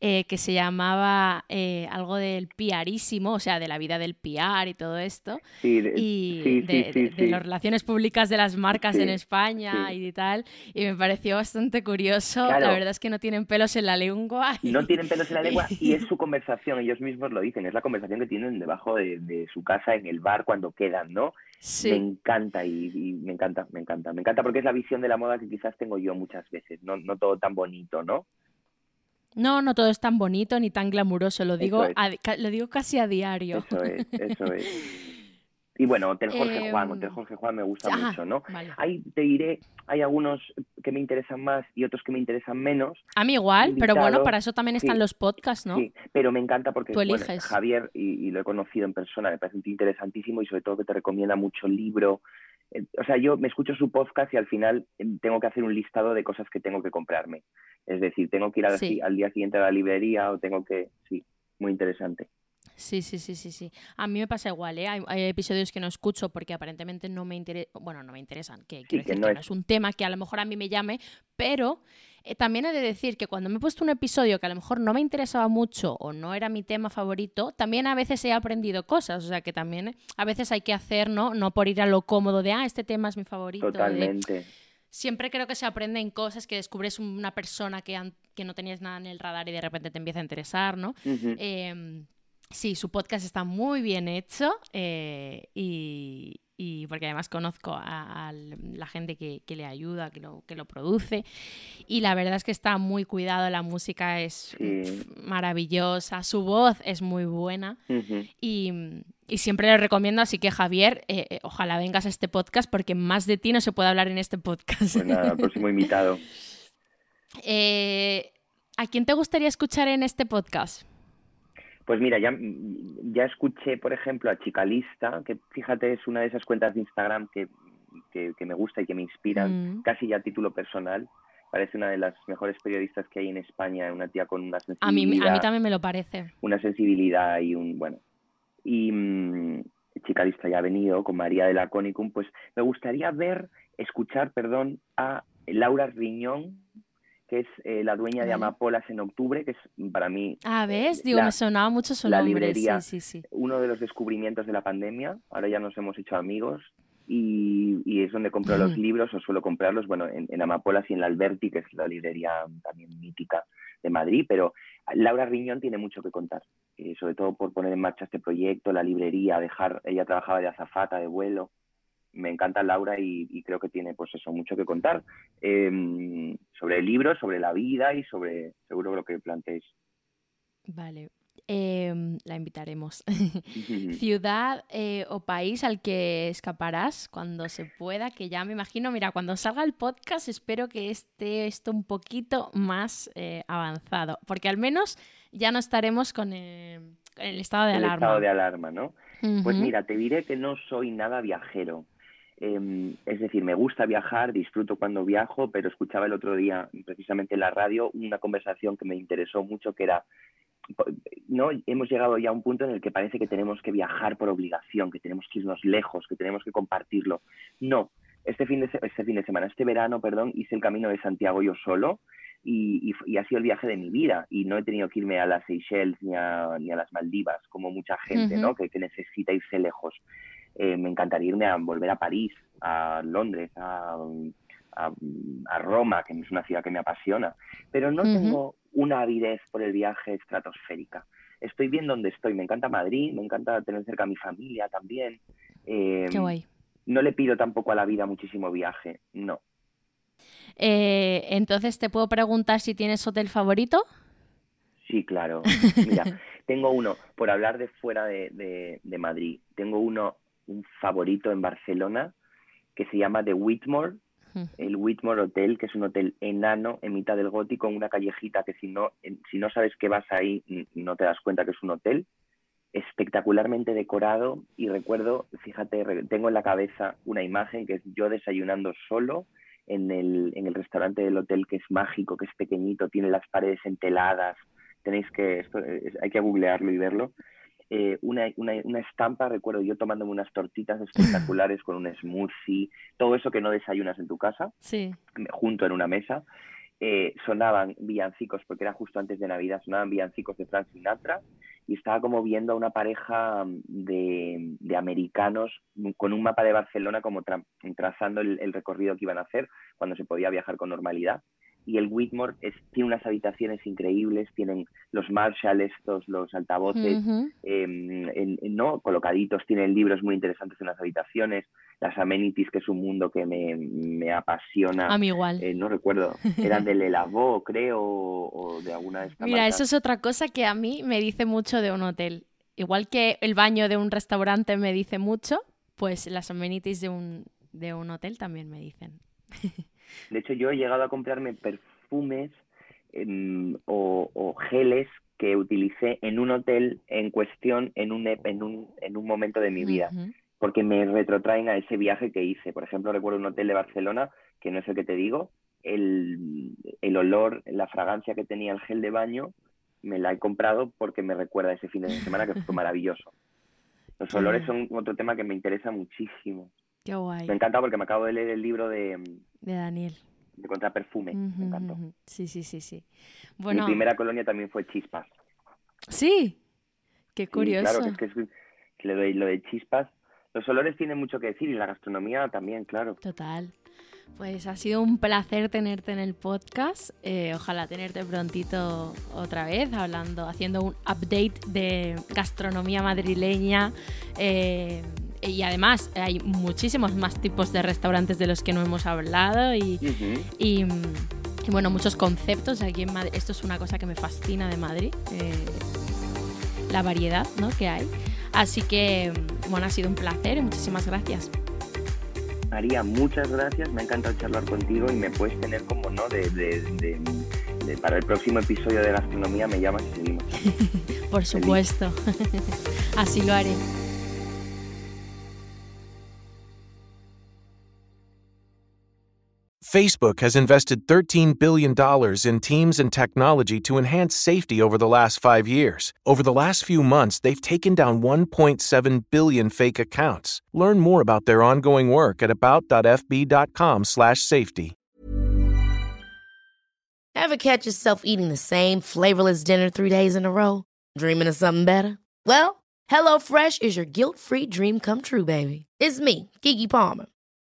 eh, que se llamaba eh, algo del piarísimo, o sea, de la vida del piar y todo esto, y de, las relaciones públicas de las marcas en España y tal, y me pareció bastante curioso. La verdad es que no tienen pelos en la lengua. [laughs] No tienen pelos en la lengua y es [laughs] su conversación, ellos mismos lo dicen, es la conversación que tienen debajo de, su casa en el bar cuando quedan, ¿no? Me encanta y, me encanta, me encanta, me encanta porque es la visión de la moda que quizás tengo yo muchas veces, no, no todo tan bonito, ¿no? No, no todo es tan bonito ni tan glamuroso, lo digo, lo digo casi a diario. Eso es, eso es. [laughs] Y bueno, Hotel Jorge Juan, Hotel em, Jorge Juan me gusta mucho, ¿no? Ahí te diré, hay algunos que me interesan más y otros que me interesan menos. A mí igual, pero bueno, para eso también están los podcasts, ¿no? Sí, pero me encanta porque Javier, y, lo he conocido en persona, me parece interesantísimo y sobre todo que te recomienda mucho el libro. Eh, o sea, yo me escucho su podcast y al final em, tengo que hacer un listado de cosas que tengo que comprarme. Es decir, tengo que ir al, al día siguiente a la librería o tengo que... Sí, muy interesante. Sí, sí, sí, sí, sí. A mí me pasa igual, ¿eh? Hay, episodios que no escucho porque aparentemente no me interesan, bueno, no me interesan, que quiero decir que, no, es... un tema que a lo mejor a mí me llame, pero eh, también he de decir que cuando me he puesto un episodio que a lo mejor no me interesaba mucho o no era mi tema favorito, también a veces he aprendido cosas, o sea que también a veces hay que hacer, ¿no? No por ir a lo cómodo de, ah, este tema es mi favorito. Totalmente. siempre creo que se aprenden cosas, que descubres una persona que, que no tenías nada en el radar y de repente te empieza a interesar, ¿no? Sí, su podcast está muy bien hecho eh, y, porque además conozco a, la gente que, le ayuda, que lo, que lo produce y la verdad es que está muy cuidado, la música es maravillosa, su voz es muy buena y, siempre le recomiendo, así que Javier, eh, eh, ojalá vengas a este podcast porque más de ti no se puede hablar en este podcast. Pues nada, próximo invitado. [laughs] ¿A quién te gustaría escuchar en este podcast? Pues mira, ya, ya escuché, por ejemplo, a Chicalista, que fíjate, es una de esas cuentas de Instagram que, me gusta y que me inspiran, mm. casi ya a título personal. Parece una de las mejores periodistas que hay en España, una tía con una sensibilidad. A mí, a mí también me lo parece. Una sensibilidad y un, bueno. Y mm, Chicalista ya ha venido con María de la Conicum, pues me gustaría ver, escuchar, perdón, a Laura Riñón, que es eh, la dueña de Amapolas en octubre, que es para mí... Ah, ¿ves? Digo, me sonaba mucho su la Librería, sí, sí, sí. Uno de los descubrimientos de la pandemia, ahora ya nos hemos hecho amigos y, es donde compro los libros o suelo comprarlos, bueno, en, Amapolas y en la Alberti, que es la librería también mítica de Madrid, pero Laura Riñón tiene mucho que contar, eh, sobre todo por poner en marcha este proyecto, la librería, dejar, ella trabajaba de azafata, de vuelo, me encanta Laura y, creo que tiene pues eso mucho que contar em, sobre el libro, sobre la vida y sobre seguro lo que planteéis. Vale, em, la invitaremos. [laughs] Ciudad eh, o país al que escaparás cuando se pueda, que ya me imagino, mira, cuando salga el podcast espero que esté esto un poquito más eh, avanzado, porque al menos ya no estaremos con el, estado de el alarma. estado de alarma, ¿no? Pues mira, te diré que no soy nada viajero. Em, es decir, me gusta viajar, disfruto cuando viajo, pero escuchaba el otro día, precisamente en la radio, una conversación que me interesó mucho, que era, no, hemos llegado ya a un punto en el que parece que tenemos que viajar por obligación, que tenemos que irnos lejos, que tenemos que compartirlo. No, este fin de, este fin de semana, este verano, perdón, hice el camino de Santiago yo solo y, ha sido el viaje de mi vida y no he tenido que irme a las Seychelles ni a, ni a las Maldivas, como mucha gente, ¿no? Que, que necesita irse lejos. Eh, me encantaría irme a volver a París, a Londres, a, Roma, que es una ciudad que me apasiona, pero no tengo una avidez por el viaje estratosférica. Estoy bien donde estoy, me encanta Madrid, me encanta tener cerca a mi familia también. Qué em, guay. No le pido tampoco a la vida muchísimo viaje, no. Eh, entonces, ¿te puedo preguntar si tienes hotel favorito? Sí, claro. [laughs] Mira, tengo uno, por hablar de fuera de, de Madrid, tengo uno un favorito en Barcelona que se llama The Whitmore, el Whitmore Hotel, que es un hotel enano en mitad del gótico, en una callejita que si no, si no sabes que vas ahí, no te das cuenta que es un hotel, espectacularmente decorado y recuerdo, fíjate, tengo en la cabeza una imagen que es yo desayunando solo en el, en el restaurante del hotel que es mágico, que es pequeñito, tiene las paredes enteladas, tenéis que, esto, hay que googlearlo y verlo, eh, una, una, una, estampa, recuerdo yo tomándome unas tortitas espectaculares con un smoothie, todo eso que no desayunas en tu casa, sí. junto en una mesa. Eh, sonaban villancicos, porque era justo antes de Navidad, sonaban villancicos de Frank Sinatra y estaba como viendo a una pareja de, de americanos con un mapa de Barcelona como trazando el, el, recorrido que iban a hacer cuando se podía viajar con normalidad y el Whitmore es, tiene unas habitaciones increíbles, tienen los Marshall estos, los altavoces, em, ¿no? colocaditos, tienen libros muy interesantes en las habitaciones, las amenities, que es un mundo que me, me apasiona. A mí igual. Eh, no recuerdo, eran de [laughs] Lelavó, creo, o, de alguna de estas Mira, eso es otra cosa que a mí me dice mucho de un hotel. Igual que el baño de un restaurante me dice mucho, pues las amenities de un, de un hotel también me dicen. [laughs] De hecho, yo he llegado a comprarme perfumes em, o, geles que utilicé en un hotel en cuestión en un, en un, en un momento de mi vida, porque me retrotraen a ese viaje que hice. Por ejemplo, recuerdo un hotel de Barcelona, que no es el que te digo, el, el olor, la fragancia que tenía el gel de baño, me la he comprado porque me recuerda a ese fin de semana que fue [laughs] maravilloso. Los olores son otro tema que me interesa muchísimo. Qué guay. Me encanta porque me acabo de leer el libro de... De Daniel. De Contraperfume. me encantó. Sí, sí, sí, sí. Bueno... Mi primera colonia también fue Chispas. Sí, qué curioso. claro, es que, es lo, de, lo de Chispas... Los olores tienen mucho que decir y la gastronomía también, claro. Total. Pues ha sido un placer tenerte en el podcast. Eh, ojalá tenerte prontito otra vez, hablando, haciendo un update de gastronomía madrileña. Eh, y además hay muchísimos más tipos de restaurantes de los que no hemos hablado y, y, bueno, muchos conceptos aquí en Madrid. Esto es una cosa que me fascina de Madrid, eh, la variedad ¿no? que hay. Así que, bueno, ha sido un placer y muchísimas gracias. María, muchas gracias, me ha encantado charlar contigo y me puedes tener como no de, de, de, para el próximo episodio de gastronomía me llamas y seguimos. [laughs] Por supuesto, [laughs] así lo haré. Facebook has invested $13 billion in teams and technology to enhance safety over the last five years. Over the last few months, they've taken down 1.7 billion fake accounts. Learn more about their ongoing work at about.fb.com/safety. Ever catch yourself eating the same flavorless dinner three days in a row? Dreaming of something better? Well, HelloFresh is your guilt-free dream come true, baby. It's me, Kiki Palmer.